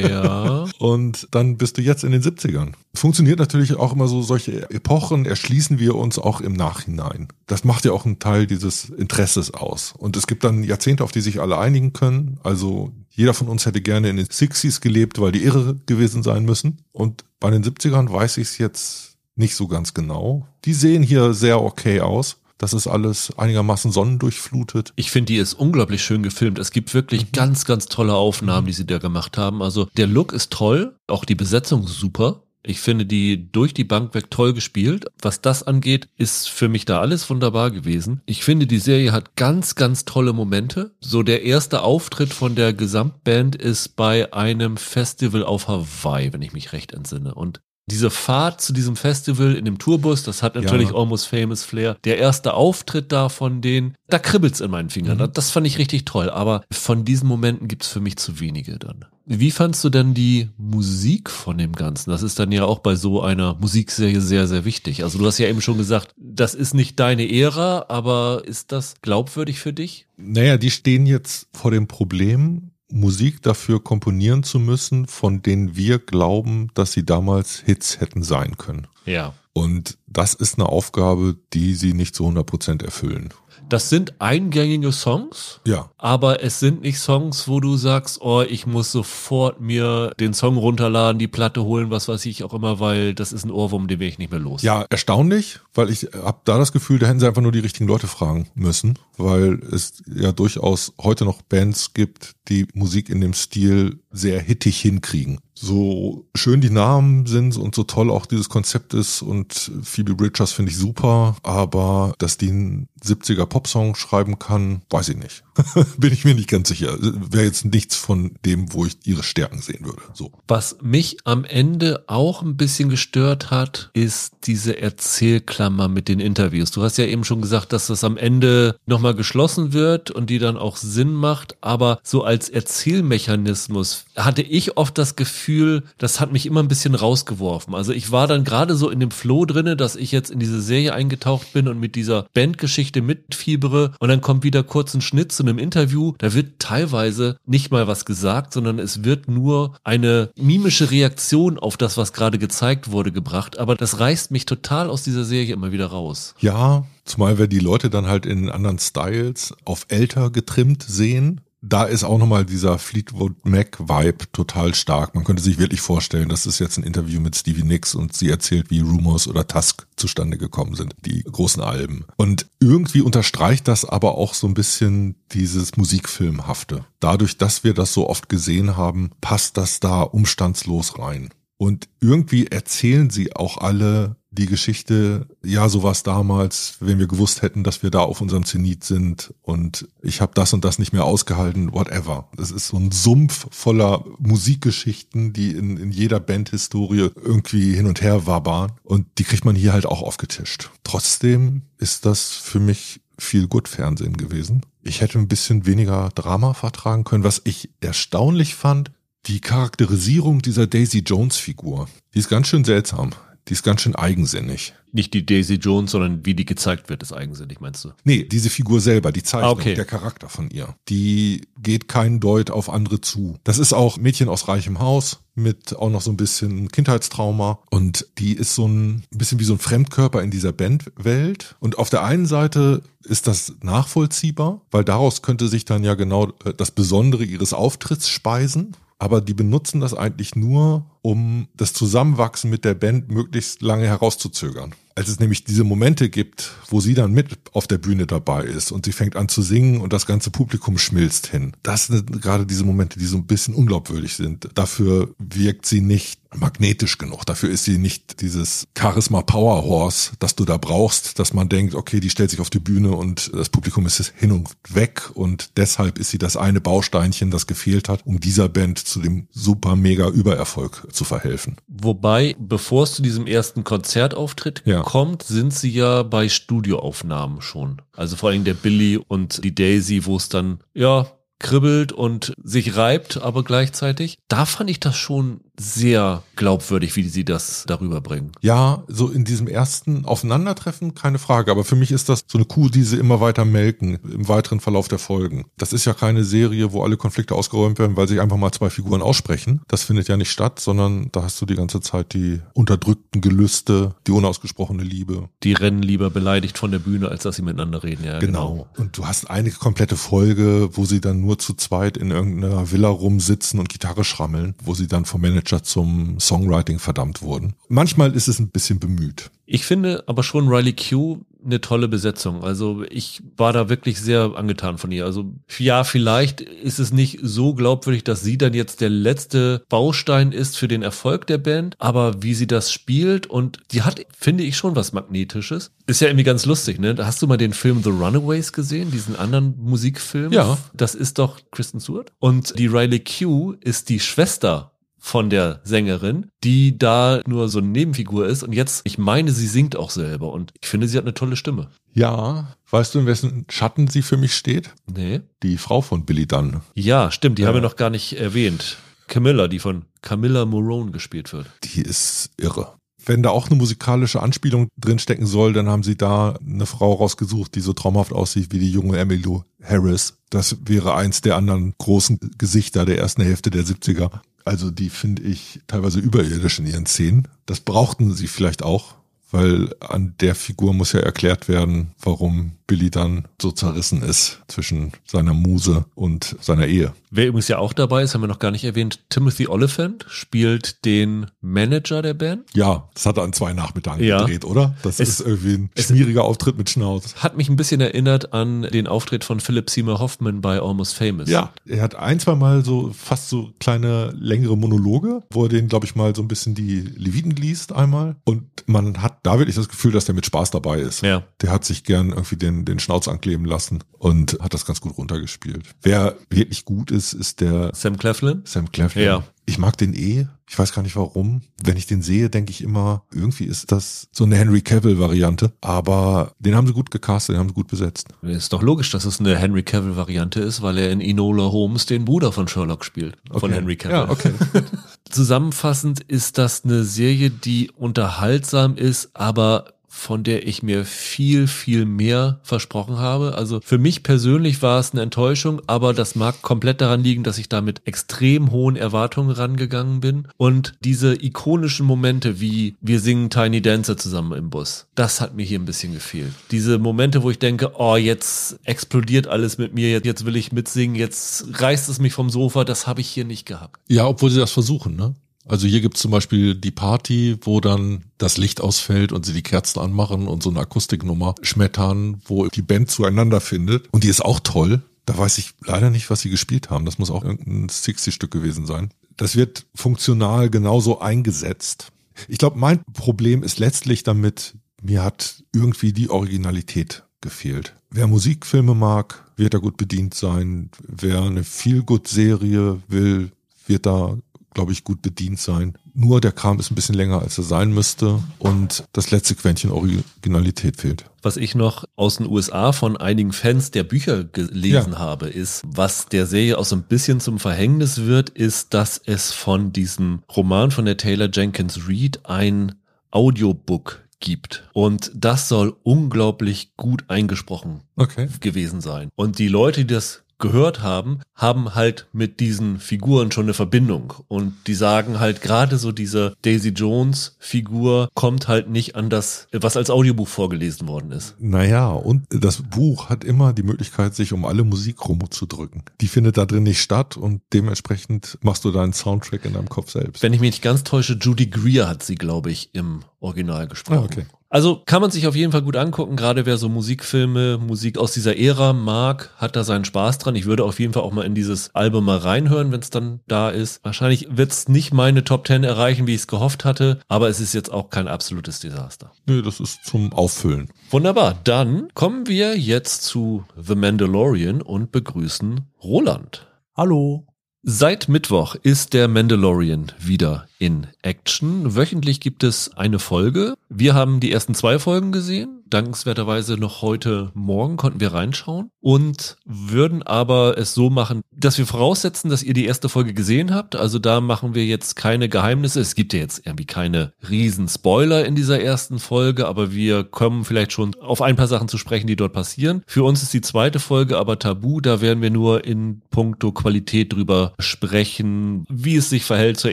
Ja. [laughs] Und dann bist du jetzt in den 70ern. Funktioniert natürlich auch immer so, solche Epochen erschließen wir uns auch im Nachhinein. Das macht ja auch einen Teil dieses Interesses aus. Und es gibt dann Jahrzehnte, auf die sich alle einigen können. Also jeder von uns hätte gerne in den 60s gelebt, weil die irre gewesen sein müssen. Und bei den 70ern weiß ich es jetzt nicht so ganz genau. Die sehen hier sehr okay aus. Das ist alles einigermaßen sonnendurchflutet. Ich finde, die ist unglaublich schön gefilmt. Es gibt wirklich mhm. ganz, ganz tolle Aufnahmen, die sie da gemacht haben. Also der Look ist toll, auch die Besetzung super. Ich finde die durch die Bank weg toll gespielt. Was das angeht, ist für mich da alles wunderbar gewesen. Ich finde, die Serie hat ganz, ganz tolle Momente. So der erste Auftritt von der Gesamtband ist bei einem Festival auf Hawaii, wenn ich mich recht entsinne. Und diese Fahrt zu diesem Festival in dem Tourbus, das hat natürlich ja. Almost Famous Flair. Der erste Auftritt da von denen, da kribbelt's in meinen Fingern. Mhm. Das fand ich richtig toll. Aber von diesen Momenten gibt's für mich zu wenige dann. Wie fandst du denn die Musik von dem Ganzen? Das ist dann ja auch bei so einer Musikserie sehr, sehr wichtig. Also du hast ja eben schon gesagt, das ist nicht deine Ära, aber ist das glaubwürdig für dich? Naja, die stehen jetzt vor dem Problem, Musik dafür komponieren zu müssen, von denen wir glauben, dass sie damals Hits hätten sein können. Ja. Und das ist eine Aufgabe, die sie nicht zu 100 Prozent erfüllen. Das sind eingängige Songs, Ja, aber es sind nicht Songs, wo du sagst, oh, ich muss sofort mir den Song runterladen, die Platte holen, was weiß ich auch immer, weil das ist ein Ohrwurm, den will ich nicht mehr los. Ja, erstaunlich, weil ich habe da das Gefühl, da hätten sie einfach nur die richtigen Leute fragen müssen, weil es ja durchaus heute noch Bands gibt, die Musik in dem Stil sehr hittig hinkriegen. So schön die Namen sind und so toll auch dieses Konzept ist und Phoebe Bridgers finde ich super, aber dass die einen 70er Popsong schreiben kann, weiß ich nicht. [laughs] Bin ich mir nicht ganz sicher. Wäre jetzt nichts von dem, wo ich ihre Stärken sehen würde. So. Was mich am Ende auch ein bisschen gestört hat, ist diese Erzählklammer mit den Interviews. Du hast ja eben schon gesagt, dass das am Ende nochmal geschlossen wird und die dann auch Sinn macht, aber so als Erzählmechanismus hatte ich oft das Gefühl, das hat mich immer ein bisschen rausgeworfen. Also ich war dann gerade so in dem Flow drinne, dass ich jetzt in diese Serie eingetaucht bin und mit dieser Bandgeschichte mitfiebere und dann kommt wieder kurz ein Schnitt zu einem Interview, da wird teilweise nicht mal was gesagt, sondern es wird nur eine mimische Reaktion auf das, was gerade gezeigt wurde, gebracht. Aber das reißt mich total aus dieser Serie immer wieder raus. Ja, zumal wir die Leute dann halt in anderen Styles auf älter getrimmt sehen. Da ist auch nochmal dieser Fleetwood Mac Vibe total stark. Man könnte sich wirklich vorstellen, das ist jetzt ein Interview mit Stevie Nicks und sie erzählt, wie Rumors oder Tusk zustande gekommen sind, die großen Alben. Und irgendwie unterstreicht das aber auch so ein bisschen dieses Musikfilmhafte. Dadurch, dass wir das so oft gesehen haben, passt das da umstandslos rein. Und irgendwie erzählen sie auch alle die Geschichte, ja, so war es damals, wenn wir gewusst hätten, dass wir da auf unserem Zenit sind und ich habe das und das nicht mehr ausgehalten, whatever. Es ist so ein Sumpf voller Musikgeschichten, die in, in jeder Bandhistorie irgendwie hin und her wabern und die kriegt man hier halt auch aufgetischt. Trotzdem ist das für mich viel gut Fernsehen gewesen. Ich hätte ein bisschen weniger Drama vertragen können, was ich erstaunlich fand. Die Charakterisierung dieser Daisy Jones Figur, die ist ganz schön seltsam. Die ist ganz schön eigensinnig. Nicht die Daisy Jones, sondern wie die gezeigt wird, ist eigensinnig, meinst du? Nee, diese Figur selber, die Zeichnung, Ah, okay. der Charakter von ihr, die geht kein Deut auf andere zu. Das ist auch Mädchen aus reichem Haus mit auch noch so ein bisschen Kindheitstrauma und die ist so ein bisschen wie so ein Fremdkörper in dieser Bandwelt und auf der einen Seite ist das nachvollziehbar, weil daraus könnte sich dann ja genau äh, das Besondere ihres Auftritts speisen. Aber die benutzen das eigentlich nur, um das Zusammenwachsen mit der Band möglichst lange herauszuzögern. Als es nämlich diese Momente gibt, wo sie dann mit auf der Bühne dabei ist und sie fängt an zu singen und das ganze Publikum schmilzt hin. Das sind gerade diese Momente, die so ein bisschen unglaubwürdig sind. Dafür wirkt sie nicht magnetisch genug. Dafür ist sie nicht dieses Charisma Power Horse, das du da brauchst, dass man denkt, okay, die stellt sich auf die Bühne und das Publikum ist hin und weg und deshalb ist sie das eine Bausteinchen, das gefehlt hat, um dieser Band zu dem super mega Übererfolg zu verhelfen. Wobei, bevor es zu diesem ersten Konzertauftritt Ja. kommt, sind sie ja bei Studioaufnahmen schon. Also vor allem der Billy und die Daisy, wo es dann, ja, kribbelt und sich reibt, aber gleichzeitig. Da fand ich das schon sehr glaubwürdig, wie sie das darüber bringen. Ja, so in diesem ersten Aufeinandertreffen keine Frage, aber für mich ist das so eine Kuh, die sie immer weiter melken im weiteren Verlauf der Folgen. Das ist ja keine Serie, wo alle Konflikte ausgeräumt werden, weil sich einfach mal zwei Figuren aussprechen. Das findet ja nicht statt, sondern da hast du die ganze Zeit die unterdrückten Gelüste, die unausgesprochene Liebe. Die rennen lieber beleidigt von der Bühne, als dass sie miteinander reden. Ja, Genau. Und du hast eine komplette Folge, wo sie dann nur zu zweit in irgendeiner Villa rumsitzen und Gitarre schrammeln, wo sie dann vom Manager zum Songwriting verdammt wurden. Manchmal ist es ein bisschen bemüht. Ich finde aber schon Riley Q eine tolle Besetzung. Also ich war da wirklich sehr angetan von ihr. Also ja, vielleicht ist es nicht so glaubwürdig, dass sie dann jetzt der letzte Baustein ist für den Erfolg der Band, aber wie sie das spielt und die hat, finde ich, schon was Magnetisches. Ist ja irgendwie ganz lustig, ne? Da Hast du mal den Film The Runaways gesehen, diesen anderen Musikfilm? Ja. Das ist doch Kristen Stewart. Und die Riley Q ist die Schwester von der Sängerin, die da nur so eine Nebenfigur ist. Und jetzt, ich meine, sie singt auch selber. Und ich finde, sie hat eine tolle Stimme. Ja, weißt du, in wessen Schatten sie für mich steht? Nee. Die Frau von Billy Dunn. Ja, stimmt, die Ja. haben wir noch gar nicht erwähnt. Camilla, die von Camilla Morone gespielt wird. Die ist irre. Wenn da auch eine musikalische Anspielung drinstecken soll, dann haben sie da eine Frau rausgesucht, die so traumhaft aussieht wie die junge Emmylou Harris. Das wäre eins der anderen großen Gesichter der ersten Hälfte der 70er. Also die finde ich teilweise überirdisch in ihren Szenen. Das brauchten sie vielleicht auch, weil an der Figur muss ja erklärt werden, warum Billy dann so zerrissen ist zwischen seiner Muse und seiner Ehe. Wer übrigens ja auch dabei ist, haben wir noch gar nicht erwähnt, Timothy Oliphant spielt den Manager der Band. Ja, das hat er an zwei Nachmittagen ja. gedreht, oder? Das es, ist irgendwie ein schmieriger Auftritt mit Schnauz. Hat mich ein bisschen erinnert an den Auftritt von Philip Seymour Hoffman bei Almost Famous. Ja, er hat ein, zwei Mal so fast so kleine, längere Monologe, wo er den, glaube ich, mal so ein bisschen die Leviten liest einmal. Und man hat da wirklich das Gefühl, dass der mit Spaß dabei ist. Ja. Der hat sich gern irgendwie den, den Schnauz ankleben lassen und hat das ganz gut runtergespielt. Wer wirklich gut ist, ist der Sam Cleflin. Sam Cleflin. Ja. Ich mag den eh. Ich weiß gar nicht warum. Wenn ich den sehe, denke ich immer, irgendwie ist das so eine Henry Cavill-Variante. Aber den haben sie gut gecastet, den haben sie gut besetzt. Ist doch logisch, dass es eine Henry Cavill-Variante ist, weil er in Enola Holmes den Bruder von Sherlock spielt. Okay. Von Henry Cavill. Ja, okay. [laughs] Zusammenfassend ist das eine Serie, die unterhaltsam ist, aber von der ich mir viel, viel mehr versprochen habe. Also für mich persönlich war es eine Enttäuschung, aber das mag komplett daran liegen, dass ich da mit extrem hohen Erwartungen rangegangen bin. Und diese ikonischen Momente wie wir singen Tiny Dancer zusammen im Bus, das hat mir hier ein bisschen gefehlt. Diese Momente, wo ich denke, oh, jetzt explodiert alles mit mir, jetzt will ich mitsingen, jetzt reißt es mich vom Sofa, das habe ich hier nicht gehabt. Ja, obwohl sie das versuchen, ne? Also hier gibt's zum Beispiel die Party, wo dann das Licht ausfällt und sie die Kerzen anmachen und so eine Akustiknummer schmettern, wo die Band zueinander findet. Und die ist auch toll. Da weiß ich leider nicht, was sie gespielt haben. Das muss auch irgendein 60-Stück gewesen sein. Das wird funktional genauso eingesetzt. Ich glaube, mein Problem ist letztlich damit, mir hat irgendwie die Originalität gefehlt. Wer Musikfilme mag, wird da gut bedient sein. Wer eine Feel-Good-Serie will, wird da glaube ich, gut bedient sein. Nur der Kram ist ein bisschen länger, als er sein müsste und das letzte Quäntchen Originalität fehlt. Was ich noch aus den USA von einigen Fans der Bücher gelesen ja. habe, ist, was der Serie auch so ein bisschen zum Verhängnis wird, ist, dass es von diesem Roman von der Taylor Jenkins Reid ein Audiobook gibt. Und das soll unglaublich gut eingesprochen okay. gewesen sein. Und die Leute, die das gehört haben, haben halt mit diesen Figuren schon eine Verbindung. Und die sagen halt gerade so diese Daisy Jones Figur kommt halt nicht an das, was als Audiobuch vorgelesen worden ist. Naja, und das Buch hat immer die Möglichkeit, sich um alle Musik rumzudrücken. Die findet da drin nicht statt und dementsprechend machst du deinen Soundtrack in deinem Kopf selbst. Wenn ich mich nicht ganz täusche, Judy Greer hat sie, glaube ich, im Original gesprochen. Ah, okay. Also kann man sich auf jeden Fall gut angucken, gerade wer so Musikfilme, Musik aus dieser Ära mag, hat da seinen Spaß dran. Ich würde auf jeden Fall auch mal in dieses Album mal reinhören, wenn es dann da ist. Wahrscheinlich wird es nicht meine Top 10 erreichen, wie ich es gehofft hatte, aber es ist jetzt auch kein absolutes Desaster. Nee, das ist zum Auffüllen. Wunderbar, dann kommen wir jetzt zu The Mandalorian und begrüßen Roland. Hallo. Seit Mittwoch ist der Mandalorian wieder in Action. Wöchentlich gibt es eine Folge. Wir haben die ersten zwei Folgen gesehen dankenswerterweise noch heute Morgen konnten wir reinschauen und würden aber es so machen, dass wir voraussetzen, dass ihr die erste Folge gesehen habt. Also da machen wir jetzt keine Geheimnisse. Es gibt ja jetzt irgendwie keine riesen Spoiler in dieser ersten Folge, aber wir kommen vielleicht schon auf ein paar Sachen zu sprechen, die dort passieren. Für uns ist die zweite Folge aber tabu. Da werden wir nur in puncto Qualität drüber sprechen, wie es sich verhält zur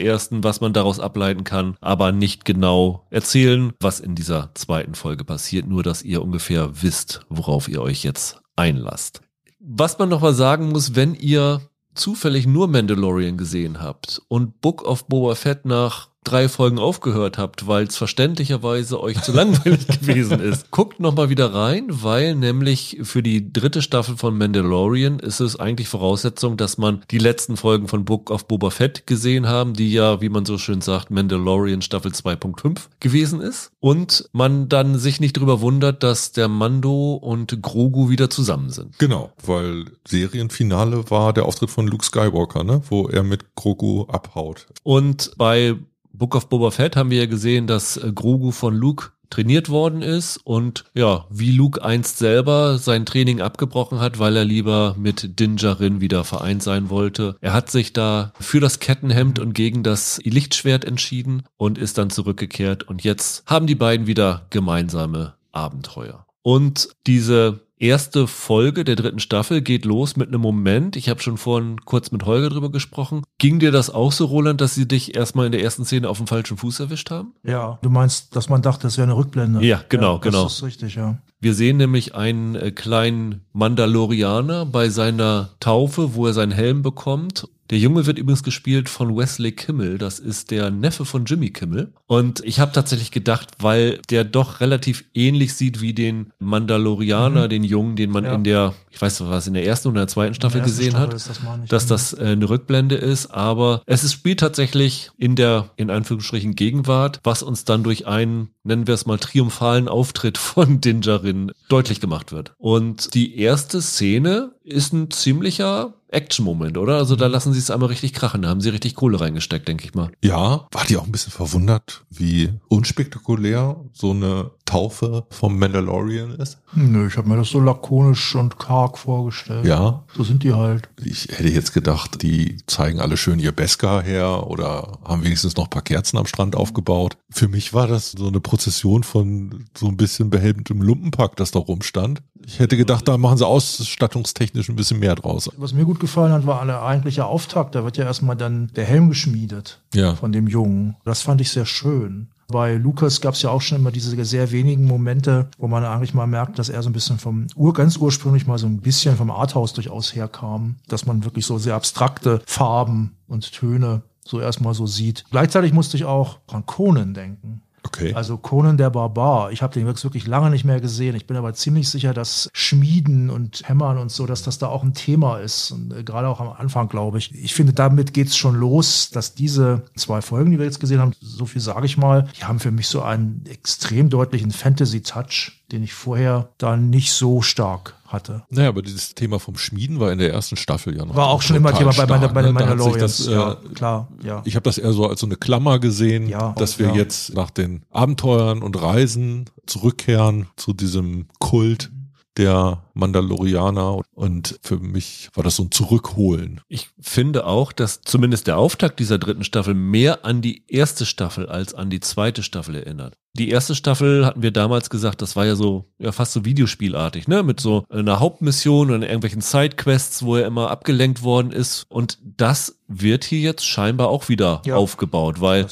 ersten, was man daraus ableiten kann, aber nicht genau erzählen, was in dieser zweiten Folge passiert. Nur dass ihr ungefähr wisst, worauf ihr euch jetzt einlasst. Was man noch mal sagen muss, wenn ihr zufällig nur Mandalorian gesehen habt und Book of Boba Fett nach drei Folgen aufgehört habt, weil es verständlicherweise euch zu [laughs] langweilig gewesen ist, guckt nochmal wieder rein, weil nämlich für die dritte Staffel von Mandalorian ist es eigentlich Voraussetzung, dass man die letzten Folgen von Book of Boba Fett gesehen haben, die ja, wie man so schön sagt, Mandalorian Staffel 2.5 gewesen ist und man dann sich nicht drüber wundert, dass der Mando und Grogu wieder zusammen sind. Genau, weil Serienfinale war der Auftritt von Luke Skywalker, ne, wo er mit Grogu abhaut. Und bei Book of Boba Fett haben wir ja gesehen, dass äh, Grogu von Luke trainiert worden ist und ja, wie Luke einst selber sein Training abgebrochen hat, weil er lieber mit Dingerin wieder vereint sein wollte. Er hat sich da für das Kettenhemd und gegen das Lichtschwert entschieden und ist dann zurückgekehrt und jetzt haben die beiden wieder gemeinsame Abenteuer. Und diese erste Folge der dritten Staffel geht los mit einem Moment. Ich habe schon vorhin kurz mit Holger drüber gesprochen. Ging dir das auch so, Roland, dass sie dich erstmal in der ersten Szene auf dem falschen Fuß erwischt haben? Ja, du meinst, dass man dachte, das wäre eine Rückblende. Ja, genau, ja, genau. Das ist richtig, ja. Wir sehen nämlich einen äh, kleinen Mandalorianer bei seiner Taufe, wo er seinen Helm bekommt der Junge wird übrigens gespielt von Wesley Kimmel. Das ist der Neffe von Jimmy Kimmel. Und ich habe tatsächlich gedacht, weil der doch relativ ähnlich sieht wie den Mandalorianer, mhm. den Jungen, den man ja. in der, ich weiß nicht, was in der ersten oder der zweiten Staffel gesehen Staffel hat, das dass das äh, eine Rückblende ist. Aber es ist, spielt tatsächlich in der, in Anführungsstrichen, Gegenwart, was uns dann durch einen, nennen wir es mal, triumphalen Auftritt [laughs] von Dingerin deutlich gemacht wird. Und die erste Szene ist ein ziemlicher Action-Moment, oder? Also da mhm. lassen sie es einmal richtig krachen. Da haben sie richtig Kohle reingesteckt, denke ich mal. Ja, war die auch ein bisschen verwundert, wie unspektakulär so eine Taufe vom Mandalorian ist? Nö, ich habe mir das so lakonisch und karg vorgestellt. Ja. So sind die halt. Ich hätte jetzt gedacht, die zeigen alle schön ihr Beskar her oder haben wenigstens noch ein paar Kerzen am Strand aufgebaut. Für mich war das so eine Prozession von so ein bisschen behelmtem Lumpenpack, das da rumstand. Ich hätte gedacht, da machen sie ausstattungstechnisch ein bisschen mehr draus. Was mir gut gefallen hat, war der eigentliche Auftakt. Da wird ja erstmal dann der Helm geschmiedet ja. von dem Jungen. Das fand ich sehr schön. Bei Lukas gab es ja auch schon immer diese sehr wenigen Momente, wo man eigentlich mal merkt, dass er so ein bisschen vom Ur, ganz ursprünglich mal so ein bisschen vom Arthouse durchaus herkam, dass man wirklich so sehr abstrakte Farben und Töne so erstmal so sieht. Gleichzeitig musste ich auch an Conan denken. Okay. Also Conan der Barbar. Ich habe den wirklich lange nicht mehr gesehen. Ich bin aber ziemlich sicher, dass Schmieden und Hämmern und so, dass das da auch ein Thema ist. Und äh, gerade auch am Anfang, glaube ich. Ich finde, damit geht's schon los, dass diese zwei Folgen, die wir jetzt gesehen haben, so viel sage ich mal, die haben für mich so einen extrem deutlichen Fantasy-Touch den ich vorher da nicht so stark hatte. Naja, aber dieses Thema vom Schmieden war in der ersten Staffel ja noch. War auch schon immer Thema bei, meiner, bei, ne? meiner Mandalorians. Das, ja, äh, klar, ja. Ich habe das eher so als so eine Klammer gesehen, ja, dass wir ja. jetzt nach den Abenteuern und Reisen zurückkehren zu diesem Kult der Mandalorianer und für mich war das so ein Zurückholen. Ich finde auch, dass zumindest der Auftakt dieser dritten Staffel mehr an die erste Staffel als an die zweite Staffel erinnert. Die erste Staffel hatten wir damals gesagt, das war ja so, ja fast so Videospielartig, ne? Mit so einer Hauptmission und irgendwelchen Sidequests, wo er immer abgelenkt worden ist. Und das wird hier jetzt scheinbar auch wieder ja, aufgebaut, weil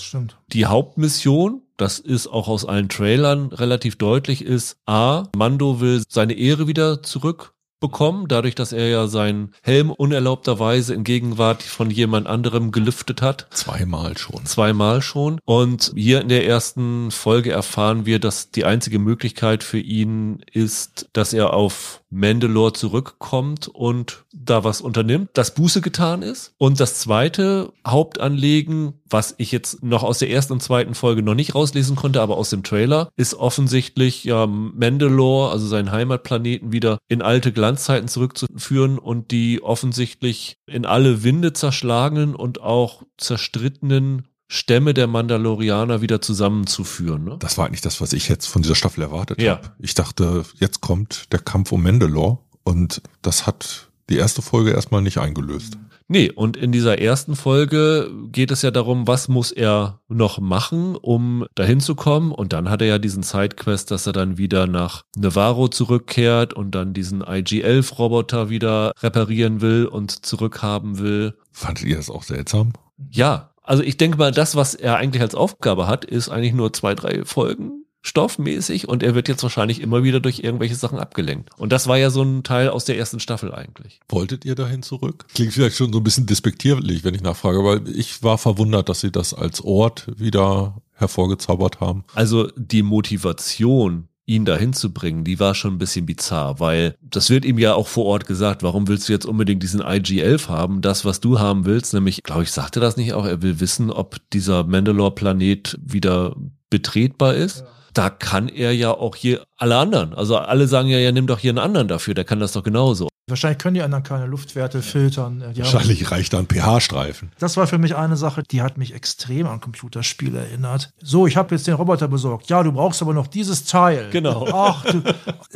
die Hauptmission das ist auch aus allen Trailern relativ deutlich, ist A, Mando will seine Ehre wieder zurück bekommen, dadurch, dass er ja seinen Helm unerlaubterweise in Gegenwart von jemand anderem gelüftet hat. Zweimal schon. Zweimal schon. Und hier in der ersten Folge erfahren wir, dass die einzige Möglichkeit für ihn ist, dass er auf Mandalore zurückkommt und da was unternimmt, das Buße getan ist. Und das zweite Hauptanliegen, was ich jetzt noch aus der ersten und zweiten Folge noch nicht rauslesen konnte, aber aus dem Trailer, ist offensichtlich ja Mandalore, also seinen Heimatplaneten wieder in alte Glanzzeiten zurückzuführen und die offensichtlich in alle Winde zerschlagenen und auch zerstrittenen Stämme der Mandalorianer wieder zusammenzuführen. Ne? Das war eigentlich das, was ich jetzt von dieser Staffel erwartet ja. habe. Ich dachte, jetzt kommt der Kampf um Mandalore und das hat die erste Folge erstmal nicht eingelöst. Nee, und in dieser ersten Folge geht es ja darum, was muss er noch machen, um dahin zu kommen. Und dann hat er ja diesen Sidequest, dass er dann wieder nach Navarro zurückkehrt und dann diesen IG-11-Roboter wieder reparieren will und zurückhaben will. Fandet ihr das auch seltsam? Ja, also ich denke mal, das, was er eigentlich als Aufgabe hat, ist eigentlich nur zwei, drei Folgen stoffmäßig und er wird jetzt wahrscheinlich immer wieder durch irgendwelche Sachen abgelenkt. Und das war ja so ein Teil aus der ersten Staffel eigentlich. Wolltet ihr dahin zurück? Klingt vielleicht schon so ein bisschen despektierlich, wenn ich nachfrage, weil ich war verwundert, dass sie das als Ort wieder hervorgezaubert haben. Also die Motivation, ihn dahin zu bringen, die war schon ein bisschen bizarr, weil das wird ihm ja auch vor Ort gesagt, warum willst du jetzt unbedingt diesen IG-11 haben? Das, was du haben willst, nämlich, glaube ich, sagte das nicht auch, er will wissen, ob dieser Mandalore-Planet wieder betretbar ist. Ja. Da kann er ja auch hier alle anderen, also alle sagen ja, ja, nimm doch hier einen anderen dafür, der kann das doch genauso. Wahrscheinlich können die anderen keine Luftwerte filtern. Die Wahrscheinlich reicht da ein pH-Streifen. Das war für mich eine Sache, die hat mich extrem an Computerspiele erinnert. So, ich habe jetzt den Roboter besorgt. Ja, du brauchst aber noch dieses Teil. Genau. [laughs] Ach, du.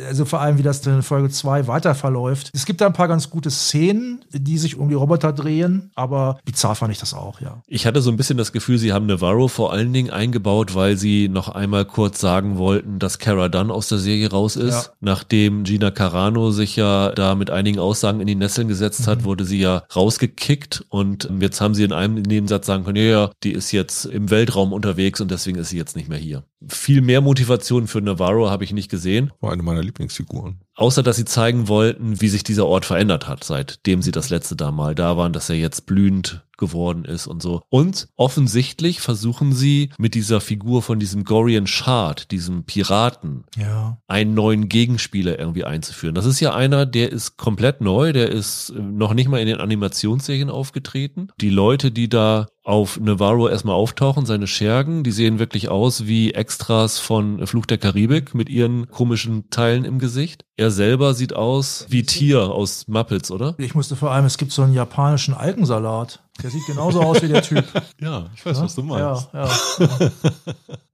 Also vor allem, wie das in Folge 2 weiter verläuft. Es gibt da ein paar ganz gute Szenen, die sich um die Roboter drehen, aber bizarr fand ich das auch, ja. Ich hatte so ein bisschen das Gefühl, sie haben Navarro vor allen Dingen eingebaut, weil sie noch einmal kurz sagen wollten, dass Cara Dunn aus der Serie raus ist. Ja. Nachdem Gina Carano sich ja da mit einigen Aussagen in die Nesseln gesetzt hat, mhm. wurde sie ja rausgekickt und jetzt haben sie in einem Nebensatz sagen können, ja, ja, die ist jetzt im Weltraum unterwegs und deswegen ist sie jetzt nicht mehr hier. Viel mehr Motivation für Navarro habe ich nicht gesehen. War eine meiner Lieblingsfiguren. Außer, dass sie zeigen wollten, wie sich dieser Ort verändert hat, seitdem sie das letzte da mal da waren, dass er jetzt blühend geworden ist und so. Und offensichtlich versuchen sie mit dieser Figur von diesem Gorian Shard, diesem Piraten, ja. einen neuen Gegenspieler irgendwie einzuführen. Das ist ja einer, der ist komplett neu, der ist noch nicht mal in den Animationsserien aufgetreten. Die Leute, die da auf Navarro erstmal auftauchen, seine Schergen, die sehen wirklich aus wie Extras von Fluch der Karibik mit ihren komischen Teilen im Gesicht. Er selber sieht aus wie Tier aus Muppets, oder? Ich musste vor allem, es gibt so einen japanischen Algensalat. Der sieht genauso aus wie der Typ. [laughs] Ja, ich weiß, ja? was du meinst. Ja, ja, [laughs]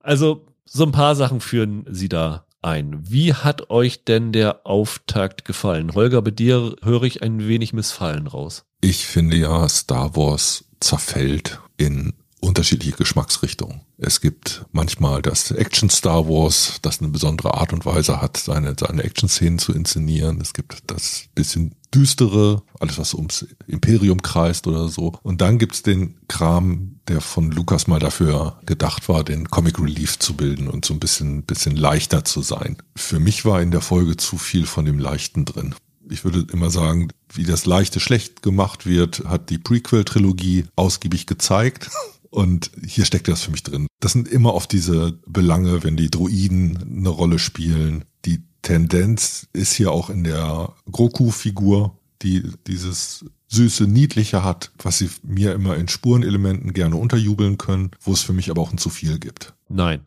also, so ein paar Sachen führen sie da ein. Wie hat euch denn der Auftakt gefallen? Holger, bei dir höre ich ein wenig Missfallen raus. Ich finde ja, Star Wars zerfällt in unterschiedliche Geschmacksrichtungen. Es gibt manchmal das Action Star Wars, das eine besondere Art und Weise hat, seine, seine Action-Szenen zu inszenieren. Es gibt das bisschen düstere, alles was ums Imperium kreist oder so. Und dann gibt's den Kram, der von Lukas mal dafür gedacht war, den Comic Relief zu bilden und so ein bisschen, bisschen leichter zu sein. Für mich war in der Folge zu viel von dem Leichten drin ich würde immer sagen, wie das Leichte schlecht gemacht wird, hat die Prequel-Trilogie ausgiebig gezeigt. [laughs] Und hier steckt das für mich drin. Das sind immer oft diese Belange, wenn die Droiden eine Rolle spielen. Die Tendenz ist hier auch in der Groku-Figur, die dieses süße, niedliche hat, was sie mir immer in Spurenelementen gerne unterjubeln können, wo es für mich aber auch ein zu viel gibt. Nein.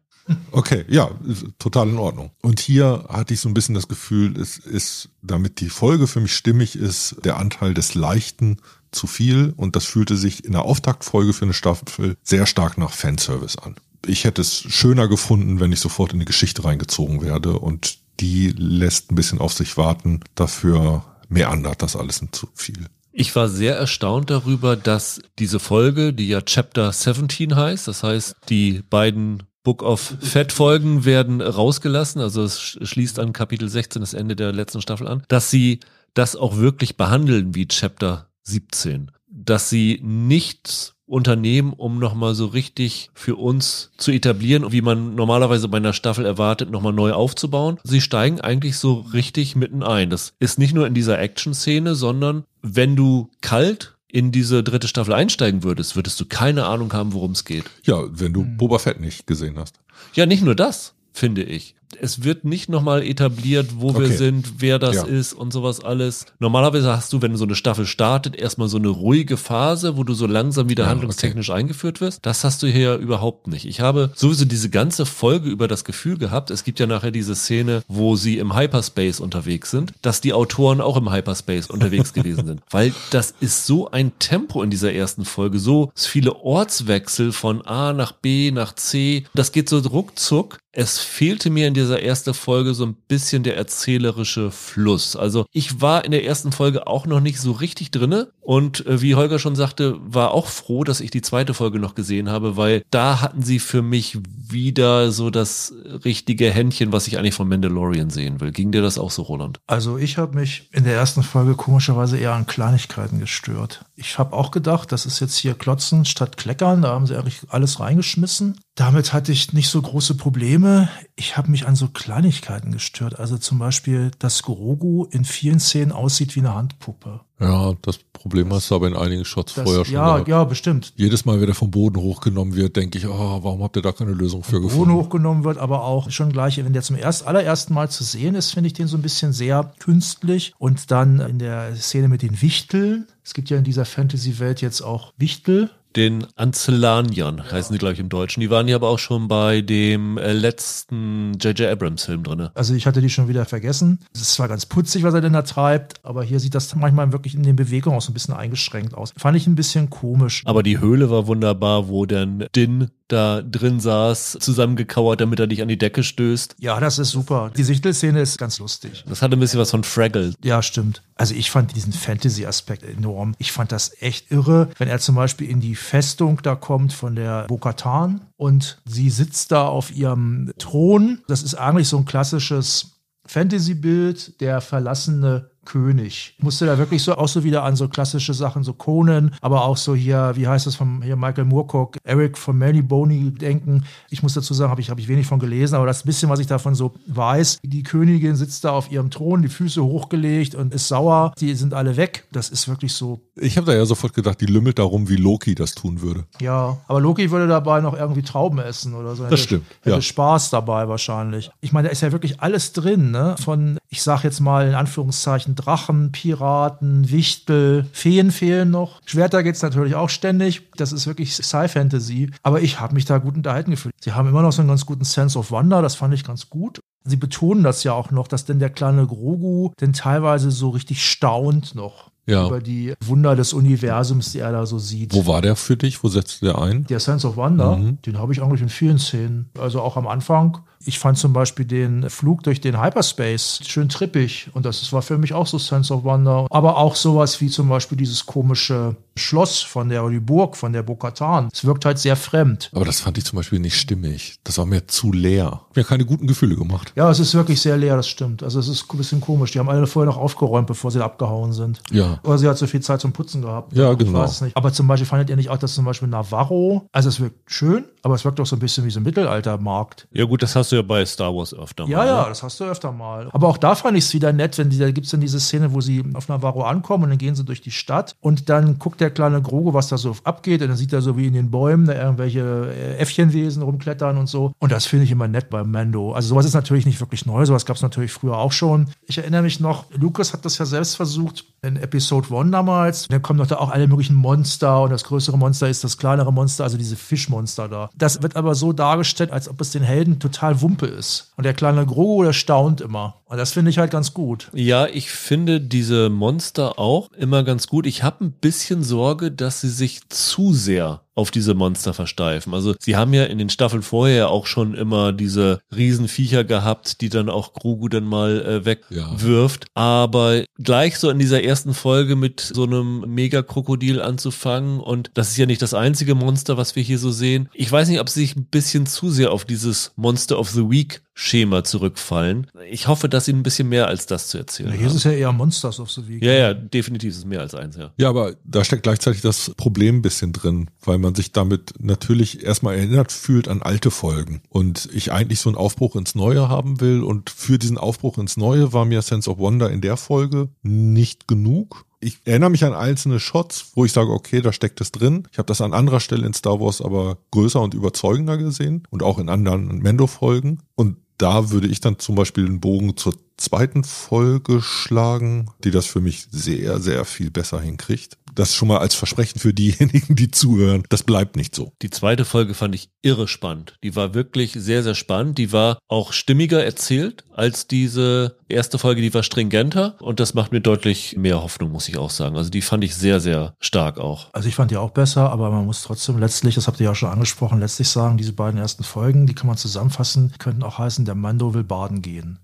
Okay, ja, total in Ordnung. Und hier hatte ich so ein bisschen das Gefühl, es ist, damit die Folge für mich stimmig ist, der Anteil des Leichten zu viel und das fühlte sich in der Auftaktfolge für eine Staffel sehr stark nach Fanservice an. Ich hätte es schöner gefunden, wenn ich sofort in die Geschichte reingezogen werde und die lässt ein bisschen auf sich warten. Dafür meandert das alles zu viel. Ich war sehr erstaunt darüber, dass diese Folge, die ja Chapter 17 heißt, das heißt, die beiden Book of Fat Folgen werden rausgelassen, also es schließt an Kapitel 16 das Ende der letzten Staffel an, dass sie das auch wirklich behandeln wie Chapter 17. Dass sie nichts unternehmen, um nochmal so richtig für uns zu etablieren, wie man normalerweise bei einer Staffel erwartet, nochmal neu aufzubauen. Sie steigen eigentlich so richtig mitten ein. Das ist nicht nur in dieser Action-Szene, sondern wenn du kalt in diese dritte Staffel einsteigen würdest, würdest du keine Ahnung haben, worum es geht. Ja, wenn du hm. Boba Fett nicht gesehen hast. Ja, nicht nur das, finde ich es wird nicht nochmal etabliert, wo okay. wir sind, wer das ja. ist und sowas alles. Normalerweise hast du, wenn so eine Staffel startet, erstmal so eine ruhige Phase, wo du so langsam wieder ja, handlungstechnisch okay. eingeführt wirst. Das hast du hier überhaupt nicht. Ich habe sowieso diese ganze Folge über das Gefühl gehabt, es gibt ja nachher diese Szene, wo sie im Hyperspace unterwegs sind, dass die Autoren auch im Hyperspace unterwegs [laughs] gewesen sind. Weil das ist so ein Tempo in dieser ersten Folge, so viele Ortswechsel von A nach B nach C. Das geht so ruckzuck. Es fehlte mir in dieser ersten Folge so ein bisschen der erzählerische Fluss. Also ich war in der ersten Folge auch noch nicht so richtig drinne und äh, wie Holger schon sagte, war auch froh, dass ich die zweite Folge noch gesehen habe, weil da hatten sie für mich wieder so das richtige Händchen, was ich eigentlich von Mandalorian sehen will. Ging dir das auch so, Roland? Also ich habe mich in der ersten Folge komischerweise eher an Kleinigkeiten gestört. Ich habe auch gedacht, das ist jetzt hier Klotzen statt Kleckern, da haben sie eigentlich alles reingeschmissen. Damit hatte ich nicht so große Probleme. Ich habe mich an so Kleinigkeiten gestört. Also zum Beispiel, dass Grogu in vielen Szenen aussieht wie eine Handpuppe. Ja, das Problem hast du aber in einigen Shots das, vorher schon. Ja, gehabt. ja, bestimmt. Jedes Mal, wenn er vom Boden hochgenommen wird, denke ich, oh, warum habt ihr da keine Lösung für vom gefunden? Boden hochgenommen wird, aber auch schon gleich, wenn der zum erst, allerersten Mal zu sehen ist, finde ich den so ein bisschen sehr künstlich. Und dann in der Szene mit den Wichteln. Es gibt ja in dieser Fantasy-Welt jetzt auch Wichtel, Den Anzellaniern heißen die, glaube ich, im Deutschen. Die waren ja aber auch schon bei dem äh, letzten J.J. Abrams-Film drin. Also ich hatte die schon wieder vergessen. Es ist zwar ganz putzig, was er denn da treibt, aber hier sieht das manchmal wirklich in den Bewegungen auch so ein bisschen eingeschränkt aus. Fand ich ein bisschen komisch. Aber die Höhle war wunderbar, wo dann Din da drin saß, zusammengekauert, damit er dich an die Decke stößt. Ja, das ist super. Die Sichtelszene ist ganz lustig. Das hatte ein bisschen was von Fraggle. Ja, stimmt. Also ich fand diesen Fantasy-Aspekt enorm. Ich fand das echt irre, wenn er zum Beispiel in die Festung da kommt von der Bokatan und sie sitzt da auf ihrem Thron. Das ist eigentlich so ein klassisches Fantasy-Bild, der verlassene König. Musste da wirklich so auch so wieder an so klassische Sachen, so Conan, aber auch so hier, wie heißt das von hier Michael Moorcock, Eric von Manny Boney denken. Ich muss dazu sagen, habe ich, hab ich wenig von gelesen, aber das bisschen, was ich davon so weiß, die Königin sitzt da auf ihrem Thron, die Füße hochgelegt und ist sauer. Die sind alle weg. Das ist wirklich so. Ich habe da ja sofort gedacht, die lümmelt darum, wie Loki das tun würde. Ja, aber Loki würde dabei noch irgendwie Trauben essen oder so. Das hätte, stimmt. Hätte ja. Spaß dabei wahrscheinlich. Ich meine, da ist ja wirklich alles drin, ne? Von, ich sag jetzt mal in Anführungszeichen, Drachen, Piraten, Wichtel, Feen fehlen noch. Schwerter geht's natürlich auch ständig. Das ist wirklich Sci-Fantasy. Aber ich habe mich da gut unterhalten gefühlt. Sie haben immer noch so einen ganz guten Sense of Wonder. Das fand ich ganz gut. Sie betonen das ja auch noch, dass denn der kleine Grogu denn teilweise so richtig staunt noch ja. über die Wunder des Universums, die er da so sieht. Wo war der für dich? Wo setzte der ein? Der Sense of Wonder, mhm. den habe ich eigentlich in vielen Szenen. Also auch am Anfang. Ich fand zum Beispiel den Flug durch den Hyperspace schön trippig und das war für mich auch so Sense of Wonder. Aber auch sowas wie zum Beispiel dieses komische Schloss von der, oder die Burg von der Bokatan. Es wirkt halt sehr fremd. Aber das fand ich zum Beispiel nicht stimmig. Das war mir zu leer. Mir keine guten Gefühle gemacht. Ja, es ist wirklich sehr leer, das stimmt. Also es ist ein bisschen komisch. Die haben alle vorher noch aufgeräumt, bevor sie abgehauen sind. Ja. Oder sie hat so viel Zeit zum Putzen gehabt. Ja, genau. Ich weiß es nicht. Aber zum Beispiel fandet ihr nicht auch, dass zum Beispiel Navarro, also es wirkt schön, aber es wirkt auch so ein bisschen wie so ein Mittelaltermarkt. Ja gut, das hast du ja bei Star Wars öfter mal. Ja, ja, ne? das hast du öfter mal. Aber auch da fand ich es wieder nett, wenn die, da gibt es dann diese Szene, wo sie auf Navarro ankommen und dann gehen sie durch die Stadt und dann guckt der kleine Grogo, was da so abgeht und dann sieht er so wie in den Bäumen da irgendwelche äh, Äffchenwesen rumklettern und so. Und das finde ich immer nett beim Mando. Also sowas ist natürlich nicht wirklich neu, sowas gab es natürlich früher auch schon. Ich erinnere mich noch, Lucas hat das ja selbst versucht in Episode 1 damals. Da kommen doch da auch alle möglichen Monster und das größere Monster ist das kleinere Monster, also diese Fischmonster da. Das wird aber so dargestellt, als ob es den Helden total Wumpe ist. Und der kleine Grogo, der staunt immer. Und das finde ich halt ganz gut. Ja, ich finde diese Monster auch immer ganz gut. Ich habe ein bisschen Sorge, dass sie sich zu sehr auf diese Monster versteifen. Also sie haben ja in den Staffeln vorher auch schon immer diese Riesenviecher gehabt, die dann auch Grogu dann mal äh, wegwirft. Ja. Aber gleich so in dieser ersten Folge mit so einem Megakrokodil anzufangen und das ist ja nicht das einzige Monster, was wir hier so sehen. Ich weiß nicht, ob sie sich ein bisschen zu sehr auf dieses Monster of the Week Schema zurückfallen. Ich hoffe, dass sie ein bisschen mehr als das zu erzählen ja, Hier haben. ist es ja eher Monsters of the Week. Ja, ja, definitiv ist es mehr als eins, ja. Ja, aber da steckt gleichzeitig das Problem ein bisschen drin, weil man sich damit natürlich erstmal erinnert fühlt an alte Folgen und ich eigentlich so einen Aufbruch ins Neue haben will und für diesen Aufbruch ins Neue war mir Sense of Wonder in der Folge nicht genug ich erinnere mich an einzelne Shots, wo ich sage, okay, da steckt es drin. Ich habe das an anderer Stelle in Star Wars aber größer und überzeugender gesehen und auch in anderen Mendo-Folgen. Und da würde ich dann zum Beispiel den Bogen zur zweiten Folge schlagen, die das für mich sehr, sehr viel besser hinkriegt das schon mal als Versprechen für diejenigen, die zuhören. Das bleibt nicht so. Die zweite Folge fand ich irre spannend. Die war wirklich sehr, sehr spannend. Die war auch stimmiger erzählt als diese erste Folge. Die war stringenter und das macht mir deutlich mehr Hoffnung, muss ich auch sagen. Also die fand ich sehr, sehr stark auch. Also ich fand die auch besser, aber man muss trotzdem letztlich, das habt ihr ja schon angesprochen, letztlich sagen, diese beiden ersten Folgen, die kann man zusammenfassen, könnten auch heißen, der Mando will baden gehen.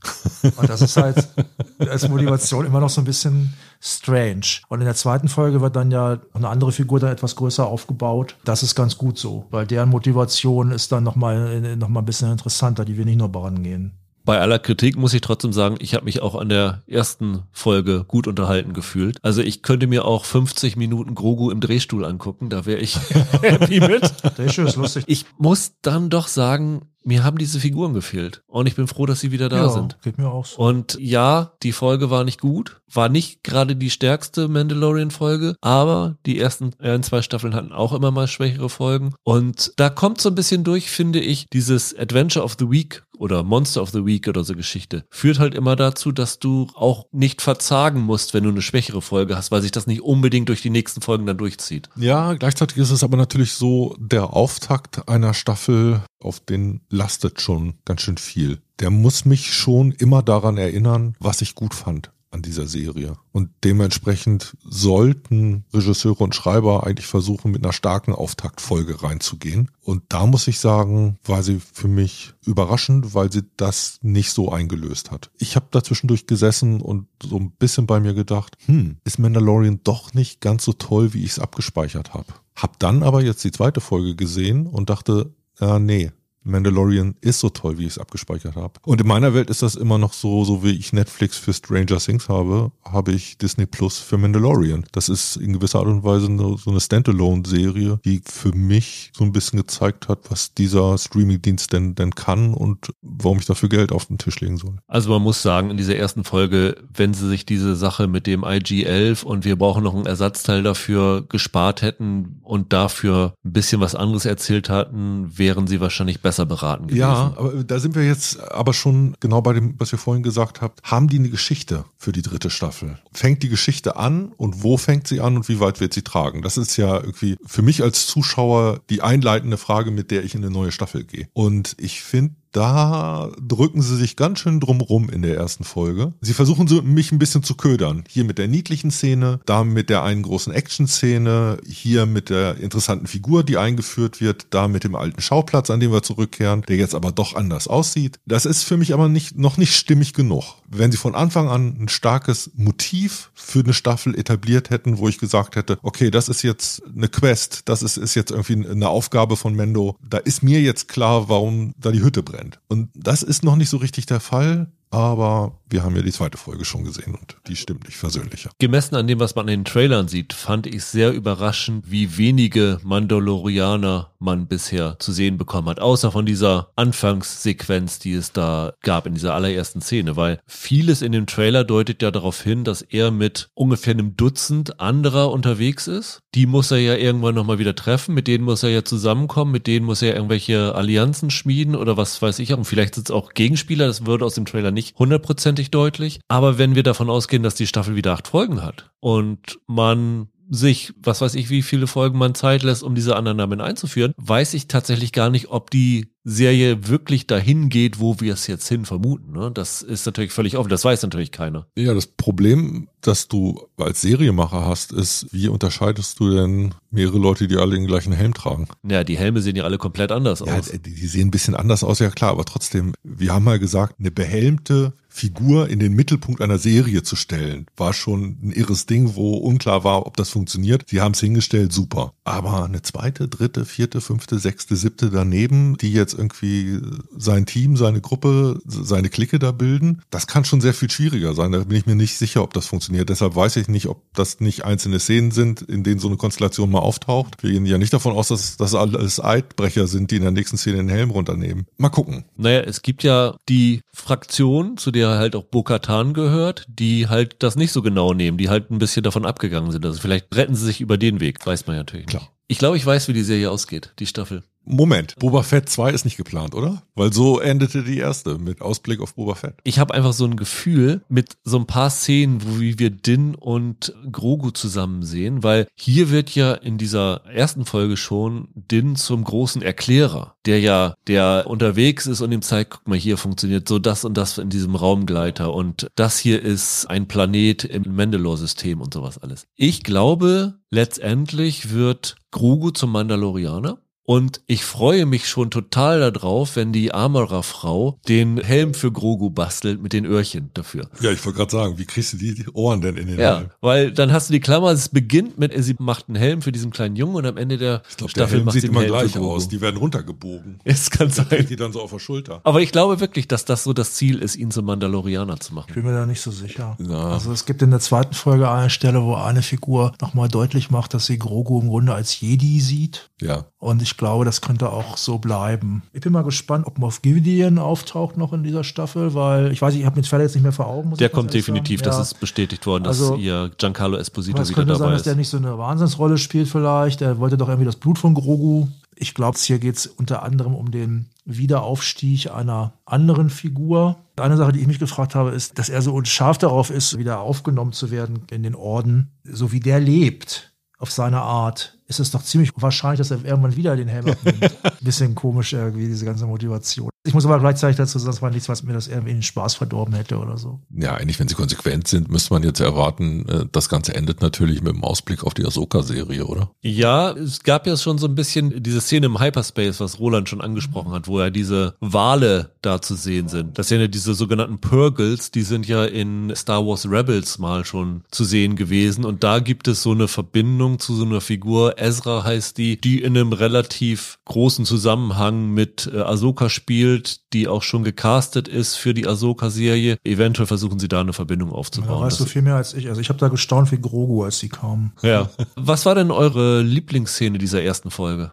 Und das ist halt [laughs] als Motivation immer noch so ein bisschen strange. Und in der zweiten Folge wird dann ja eine andere Figur dann etwas größer aufgebaut. Das ist ganz gut so, weil deren Motivation ist dann nochmal noch mal ein bisschen interessanter, die wir nicht nur gehen. Bei aller Kritik muss ich trotzdem sagen, ich habe mich auch an der ersten Folge gut unterhalten gefühlt. Also ich könnte mir auch 50 Minuten Grogu im Drehstuhl angucken, da wäre ich [laughs] happy mit. Drehstuhl ist lustig. Ich muss dann doch sagen, mir haben diese Figuren gefehlt. Und ich bin froh, dass sie wieder da ja, sind. Geht mir auch so. Und ja, die Folge war nicht gut, war nicht gerade die stärkste Mandalorian-Folge, aber die ersten ein, zwei Staffeln hatten auch immer mal schwächere Folgen. Und da kommt so ein bisschen durch, finde ich, dieses Adventure of the Week oder Monster of the Week oder so Geschichte. Führt halt immer dazu, dass du auch nicht verzagen musst, wenn du eine schwächere Folge hast, weil sich das nicht unbedingt durch die nächsten Folgen dann durchzieht. Ja, gleichzeitig ist es aber natürlich so, der Auftakt einer Staffel, auf den lastet schon ganz schön viel. Der muss mich schon immer daran erinnern, was ich gut fand an dieser Serie. Und dementsprechend sollten Regisseure und Schreiber eigentlich versuchen, mit einer starken Auftaktfolge reinzugehen. Und da muss ich sagen, war sie für mich überraschend, weil sie das nicht so eingelöst hat. Ich habe dazwischendurch gesessen und so ein bisschen bei mir gedacht, hm, ist Mandalorian doch nicht ganz so toll, wie ich es abgespeichert habe. Hab dann aber jetzt die zweite Folge gesehen und dachte, ja, nee, Mandalorian ist so toll, wie ich es abgespeichert habe. Und in meiner Welt ist das immer noch so, so wie ich Netflix für Stranger Things habe, habe ich Disney Plus für Mandalorian. Das ist in gewisser Art und Weise so eine Standalone-Serie, die für mich so ein bisschen gezeigt hat, was dieser Streaming-Dienst denn, denn kann und warum ich dafür Geld auf den Tisch legen soll. Also man muss sagen, in dieser ersten Folge, wenn sie sich diese Sache mit dem IG-11 und wir brauchen noch einen Ersatzteil dafür gespart hätten und dafür ein bisschen was anderes erzählt hatten, wären sie wahrscheinlich besser beraten gewesen. Ja, aber da sind wir jetzt aber schon genau bei dem, was wir vorhin gesagt haben. Haben die eine Geschichte für die dritte Staffel? Fängt die Geschichte an und wo fängt sie an und wie weit wird sie tragen? Das ist ja irgendwie für mich als Zuschauer die einleitende Frage, mit der ich in eine neue Staffel gehe. Und ich finde, da drücken sie sich ganz schön drumrum in der ersten Folge. Sie versuchen so, mich ein bisschen zu ködern. Hier mit der niedlichen Szene, da mit der einen großen Action-Szene, hier mit der interessanten Figur, die eingeführt wird, da mit dem alten Schauplatz, an dem wir zurückkehren, der jetzt aber doch anders aussieht. Das ist für mich aber nicht, noch nicht stimmig genug. Wenn sie von Anfang an ein starkes Motiv für eine Staffel etabliert hätten, wo ich gesagt hätte, okay, das ist jetzt eine Quest, das ist, ist jetzt irgendwie eine Aufgabe von Mendo, da ist mir jetzt klar, warum da die Hütte brennt. Und das ist noch nicht so richtig der Fall. Aber wir haben ja die zweite Folge schon gesehen und die stimmt nicht versöhnlicher. Gemessen an dem, was man in den Trailern sieht, fand ich sehr überraschend, wie wenige Mandalorianer man bisher zu sehen bekommen hat, außer von dieser Anfangssequenz, die es da gab in dieser allerersten Szene, weil vieles in dem Trailer deutet ja darauf hin, dass er mit ungefähr einem Dutzend anderer unterwegs ist. Die muss er ja irgendwann nochmal wieder treffen, mit denen muss er ja zusammenkommen, mit denen muss er irgendwelche Allianzen schmieden oder was weiß ich auch. Und vielleicht sind es auch Gegenspieler, das würde aus dem Trailer nicht hundertprozentig deutlich. Aber wenn wir davon ausgehen, dass die Staffel wieder acht Folgen hat und man sich, was weiß ich, wie viele Folgen man Zeit lässt, um diese anderen Namen einzuführen, weiß ich tatsächlich gar nicht, ob die Serie wirklich dahin geht, wo wir es jetzt hin vermuten. Ne? Das ist natürlich völlig offen, das weiß natürlich keiner. Ja, das Problem, das du als Seriemacher hast, ist, wie unterscheidest du denn mehrere Leute, die alle den gleichen Helm tragen? Ja, die Helme sehen ja alle komplett anders Ja, aus. die, die sehen ein bisschen anders aus, ja klar, aber trotzdem, wir haben mal gesagt, eine behelmte Figur in den Mittelpunkt einer Serie zu stellen, war schon ein irres Ding, wo unklar war, ob das funktioniert. Sie haben es hingestellt, super. Aber eine zweite, dritte, vierte, fünfte, sechste, siebte daneben, die jetzt irgendwie sein Team, seine Gruppe, seine Clique da bilden, das kann schon sehr viel schwieriger sein. Da bin ich mir nicht sicher, ob das funktioniert. Deshalb weiß ich nicht, ob das nicht einzelne Szenen sind, in denen so eine Konstellation mal auftaucht. Wir gehen ja nicht davon aus, dass das alles Eidbrecher sind, die in der nächsten Szene den Helm runternehmen. Mal gucken. Naja, es gibt ja die Fraktion, zu der halt auch Bo-Katan gehört, die halt das nicht so genau nehmen, die halt ein bisschen davon abgegangen sind. Also vielleicht retten sie sich über den Weg, weiß man ja natürlich Klar. nicht. Ich glaube, ich weiß, wie die Serie ausgeht, die Staffel. Moment, Boba Fett 2 ist nicht geplant, oder? Weil so endete die erste mit Ausblick auf Boba Fett. Ich habe einfach so ein Gefühl mit so ein paar Szenen, wo wir Din und Grogu zusammen sehen, weil hier wird ja in dieser ersten Folge schon Din zum großen Erklärer, der ja, der unterwegs ist und ihm zeigt, guck mal, hier funktioniert so das und das in diesem Raumgleiter und das hier ist ein Planet im Mandalore-System und sowas alles. Ich glaube, letztendlich wird Grogu zum Mandalorianer. Und ich freue mich schon total darauf, wenn die Armorer-Frau den Helm für Grogu bastelt mit den Öhrchen dafür. Ja, ich wollte gerade sagen, wie kriegst du die Ohren denn in den Ja, Helm? weil dann hast du die Klammer, es beginnt mit, sie macht einen Helm für diesen kleinen Jungen und am Ende der Ich glaube, der Staffel Helm macht sieht den immer Helm gleich aus. Die werden runtergebogen. [laughs] Es kann Da kriegt sein. die dann so auf der Schulter. Aber ich glaube wirklich, dass das so das Ziel ist, ihn zum Mandalorianer zu Ich machen. bin mir da nicht so sicher. Ja. Also es gibt in der zweiten Folge eine Stelle, wo eine Figur nochmal deutlich macht, dass sie Grogu im Grunde als Jedi sieht. Ja. Und ich ich glaube, das könnte auch so bleiben. Ich bin mal gespannt, ob Moff Gideon auftaucht noch in dieser Staffel, weil ich weiß, ich habe mit Fälle jetzt nicht mehr vor Augen. der kommt definitiv, sagen. das ja. ist bestätigt worden, dass also, ihr Giancarlo Esposito wieder könnte dabei sein, ist. dass der nicht so eine Wahnsinnsrolle spielt vielleicht. Er wollte doch irgendwie das Blut von Grogu. Ich glaube, hier geht es unter anderem um den Wiederaufstieg einer anderen Figur. Eine Sache, die ich mich gefragt habe, ist, dass er so scharf darauf ist, wieder aufgenommen zu werden in den Orden, so wie der lebt auf seine Art ist es doch ziemlich wahrscheinlich, dass er irgendwann wieder den Helm abnimmt. [laughs] Bisschen komisch irgendwie, diese ganze Motivation. Ich muss aber gleichzeitig dazu sagen, das war nichts, was mir das irgendwie den Spaß verdorben hätte oder so. Ja, eigentlich, wenn sie konsequent sind, müsste man jetzt erwarten, äh, das Ganze endet natürlich mit dem Ausblick auf die Ahsoka-Serie, oder? Ja, es gab ja schon so ein bisschen diese Szene im Hyperspace, was Roland schon angesprochen hat, wo ja diese Wale da zu sehen sind. Das sind ja diese sogenannten Purgles, die sind ja in Star Wars Rebels mal schon zu sehen gewesen und da gibt es so eine Verbindung zu so einer Figur, Ezra heißt die, die in einem relativ großen Zusammenhang mit äh, Ahsoka spielt, die auch schon gecastet ist für die Ahsoka-Serie. Eventuell versuchen sie da eine Verbindung aufzubauen. Ja, weißt du viel mehr als ich. Also ich habe da gestaunt wie Grogu, als sie kam. Ja. Was war denn eure Lieblingsszene dieser ersten Folge?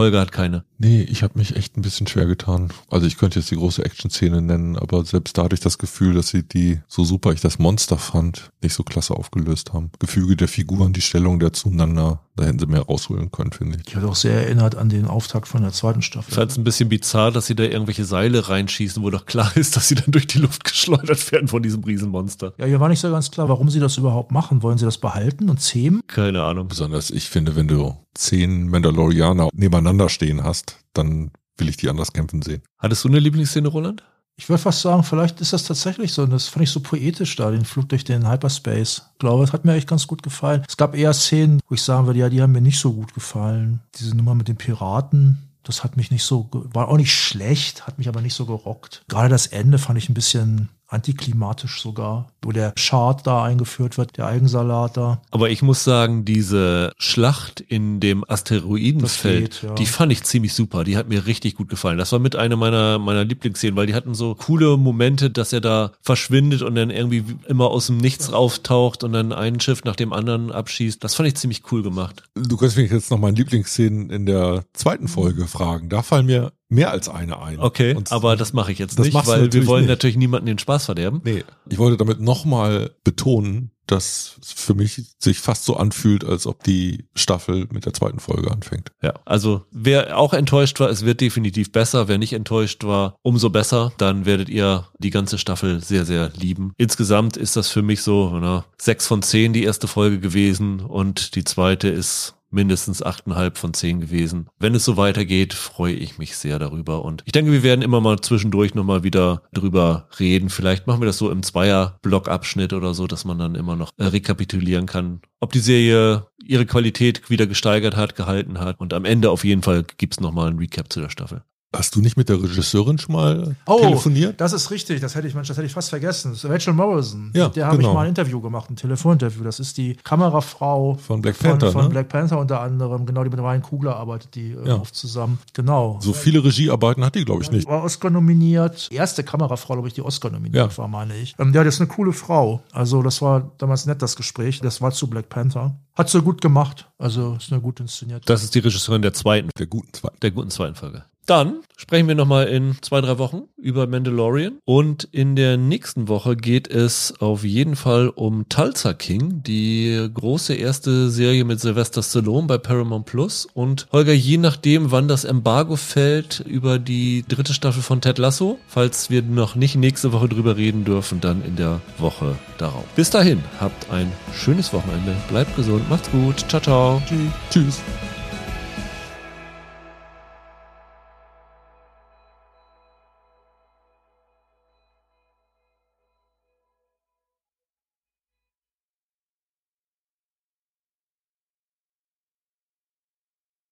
Holger hat keine. Nee, ich habe mich echt ein bisschen schwer getan. Also ich könnte jetzt die große Action-Szene nennen, aber selbst da hatte ich das Gefühl, dass sie die, so super ich das Monster fand, nicht so klasse aufgelöst haben. Gefüge der Figuren, die Stellung der zueinander, da hätten sie mehr rausholen können, finde ich. Ich hatte auch sehr erinnert an den Auftakt von der zweiten Staffel. Ich fand es ein bisschen bizarr, dass sie da irgendwelche Seile reinschießen, wo doch klar ist, dass sie dann durch die Luft [laughs] geschleudert werden von diesem Riesenmonster. Ja, hier war nicht so ganz klar, warum sie das überhaupt machen. Wollen sie das behalten und zähmen? Keine Ahnung. Besonders ich finde, wenn du zehn Mandalorianer nebeneinander stehen hast, dann will ich die anders kämpfen sehen. Hattest du eine Lieblingsszene, Roland? Ich würde fast sagen, vielleicht ist das tatsächlich so. Und das fand ich so poetisch da, den Flug durch den Hyperspace. Ich glaube, es hat mir echt ganz gut gefallen. Es gab eher Szenen, wo ich sagen würde, ja, die haben mir nicht so gut gefallen. Diese Nummer mit den Piraten, das hat mich nicht so, war auch nicht schlecht, hat mich aber nicht so gerockt. Gerade das Ende fand ich ein bisschen antiklimatisch sogar, wo der Chart da eingeführt wird, der Eigensalat da. Aber ich muss sagen, diese Schlacht in dem Asteroidenfeld, ja. die fand ich ziemlich super. Die hat mir richtig gut gefallen. Das war mit einer meiner, meiner Lieblingsszenen, weil die hatten so coole Momente, dass er da verschwindet und dann irgendwie immer aus dem Nichts auftaucht und dann ein Schiff nach dem anderen abschießt. Das fand ich ziemlich cool gemacht. Du kannst mich jetzt noch meine Lieblingsszenen in der zweiten Folge fragen. Da fallen mir mehr als eine ein. Okay, und aber das mache ich jetzt nicht, weil wir wollen nicht. natürlich niemanden den Spaß verderben. Nee, ich wollte damit nochmal betonen, dass es für mich sich fast so anfühlt, als ob die Staffel mit der zweiten Folge anfängt. Ja, also wer auch enttäuscht war, es wird definitiv besser. Wer nicht enttäuscht war, umso besser. Dann werdet ihr die ganze Staffel sehr, sehr lieben. Insgesamt ist das für mich so na, sechs von zehn die erste Folge gewesen und die zweite ist mindestens achteinhalb von zehn gewesen. Wenn es so weitergeht, freue ich mich sehr darüber. Und ich denke, wir werden immer mal zwischendurch nochmal wieder drüber reden. Vielleicht machen wir das so im Zweier-Blockabschnitt oder so, dass man dann immer noch äh, rekapitulieren kann, ob die Serie ihre Qualität wieder gesteigert hat, gehalten hat. Und am Ende auf jeden Fall gibt's nochmal ein Recap zu der Staffel. Hast du nicht mit der Regisseurin schon mal oh, telefoniert? Das ist richtig, das hätte ich, das hätte ich fast vergessen. Rachel Morrison. Ja, mit der habe genau. ich mal ein Interview gemacht, ein Telefoninterview. Das ist die Kamerafrau von Black Panther. Von, ne? Black Panther unter anderem, genau, die mit Ryan Kugler arbeitet die äh, ja. oft zusammen. Genau. So viele Regiearbeiten hat die, glaube ich, nicht. War Oscar nominiert. Erste Kamerafrau, glaube ich, die Oscar nominiert ja. war, meine ich. Ähm, ja, das ist eine coole Frau. Also, das war damals nett, das Gespräch. Das war zu Black Panther. Hat sie gut gemacht. Also, ist eine gut inszeniert. Das ist die Regisseurin der zweiten. Der guten zweiten. Der guten zweiten Folge. Dann sprechen wir nochmal in zwei, drei Wochen über Mandalorian. Und in der nächsten Woche geht es auf jeden Fall um Tulsa King, die große erste Serie mit Sylvester Stallone bei Paramount Plus. Und Holger, je nachdem, wann das Embargo fällt über die dritte Staffel von Ted Lasso, falls wir noch nicht nächste Woche drüber reden dürfen, dann in der Woche darauf. Bis dahin, habt ein schönes Wochenende, bleibt gesund, macht's gut, ciao, ciao. Tschüss. Tschüss.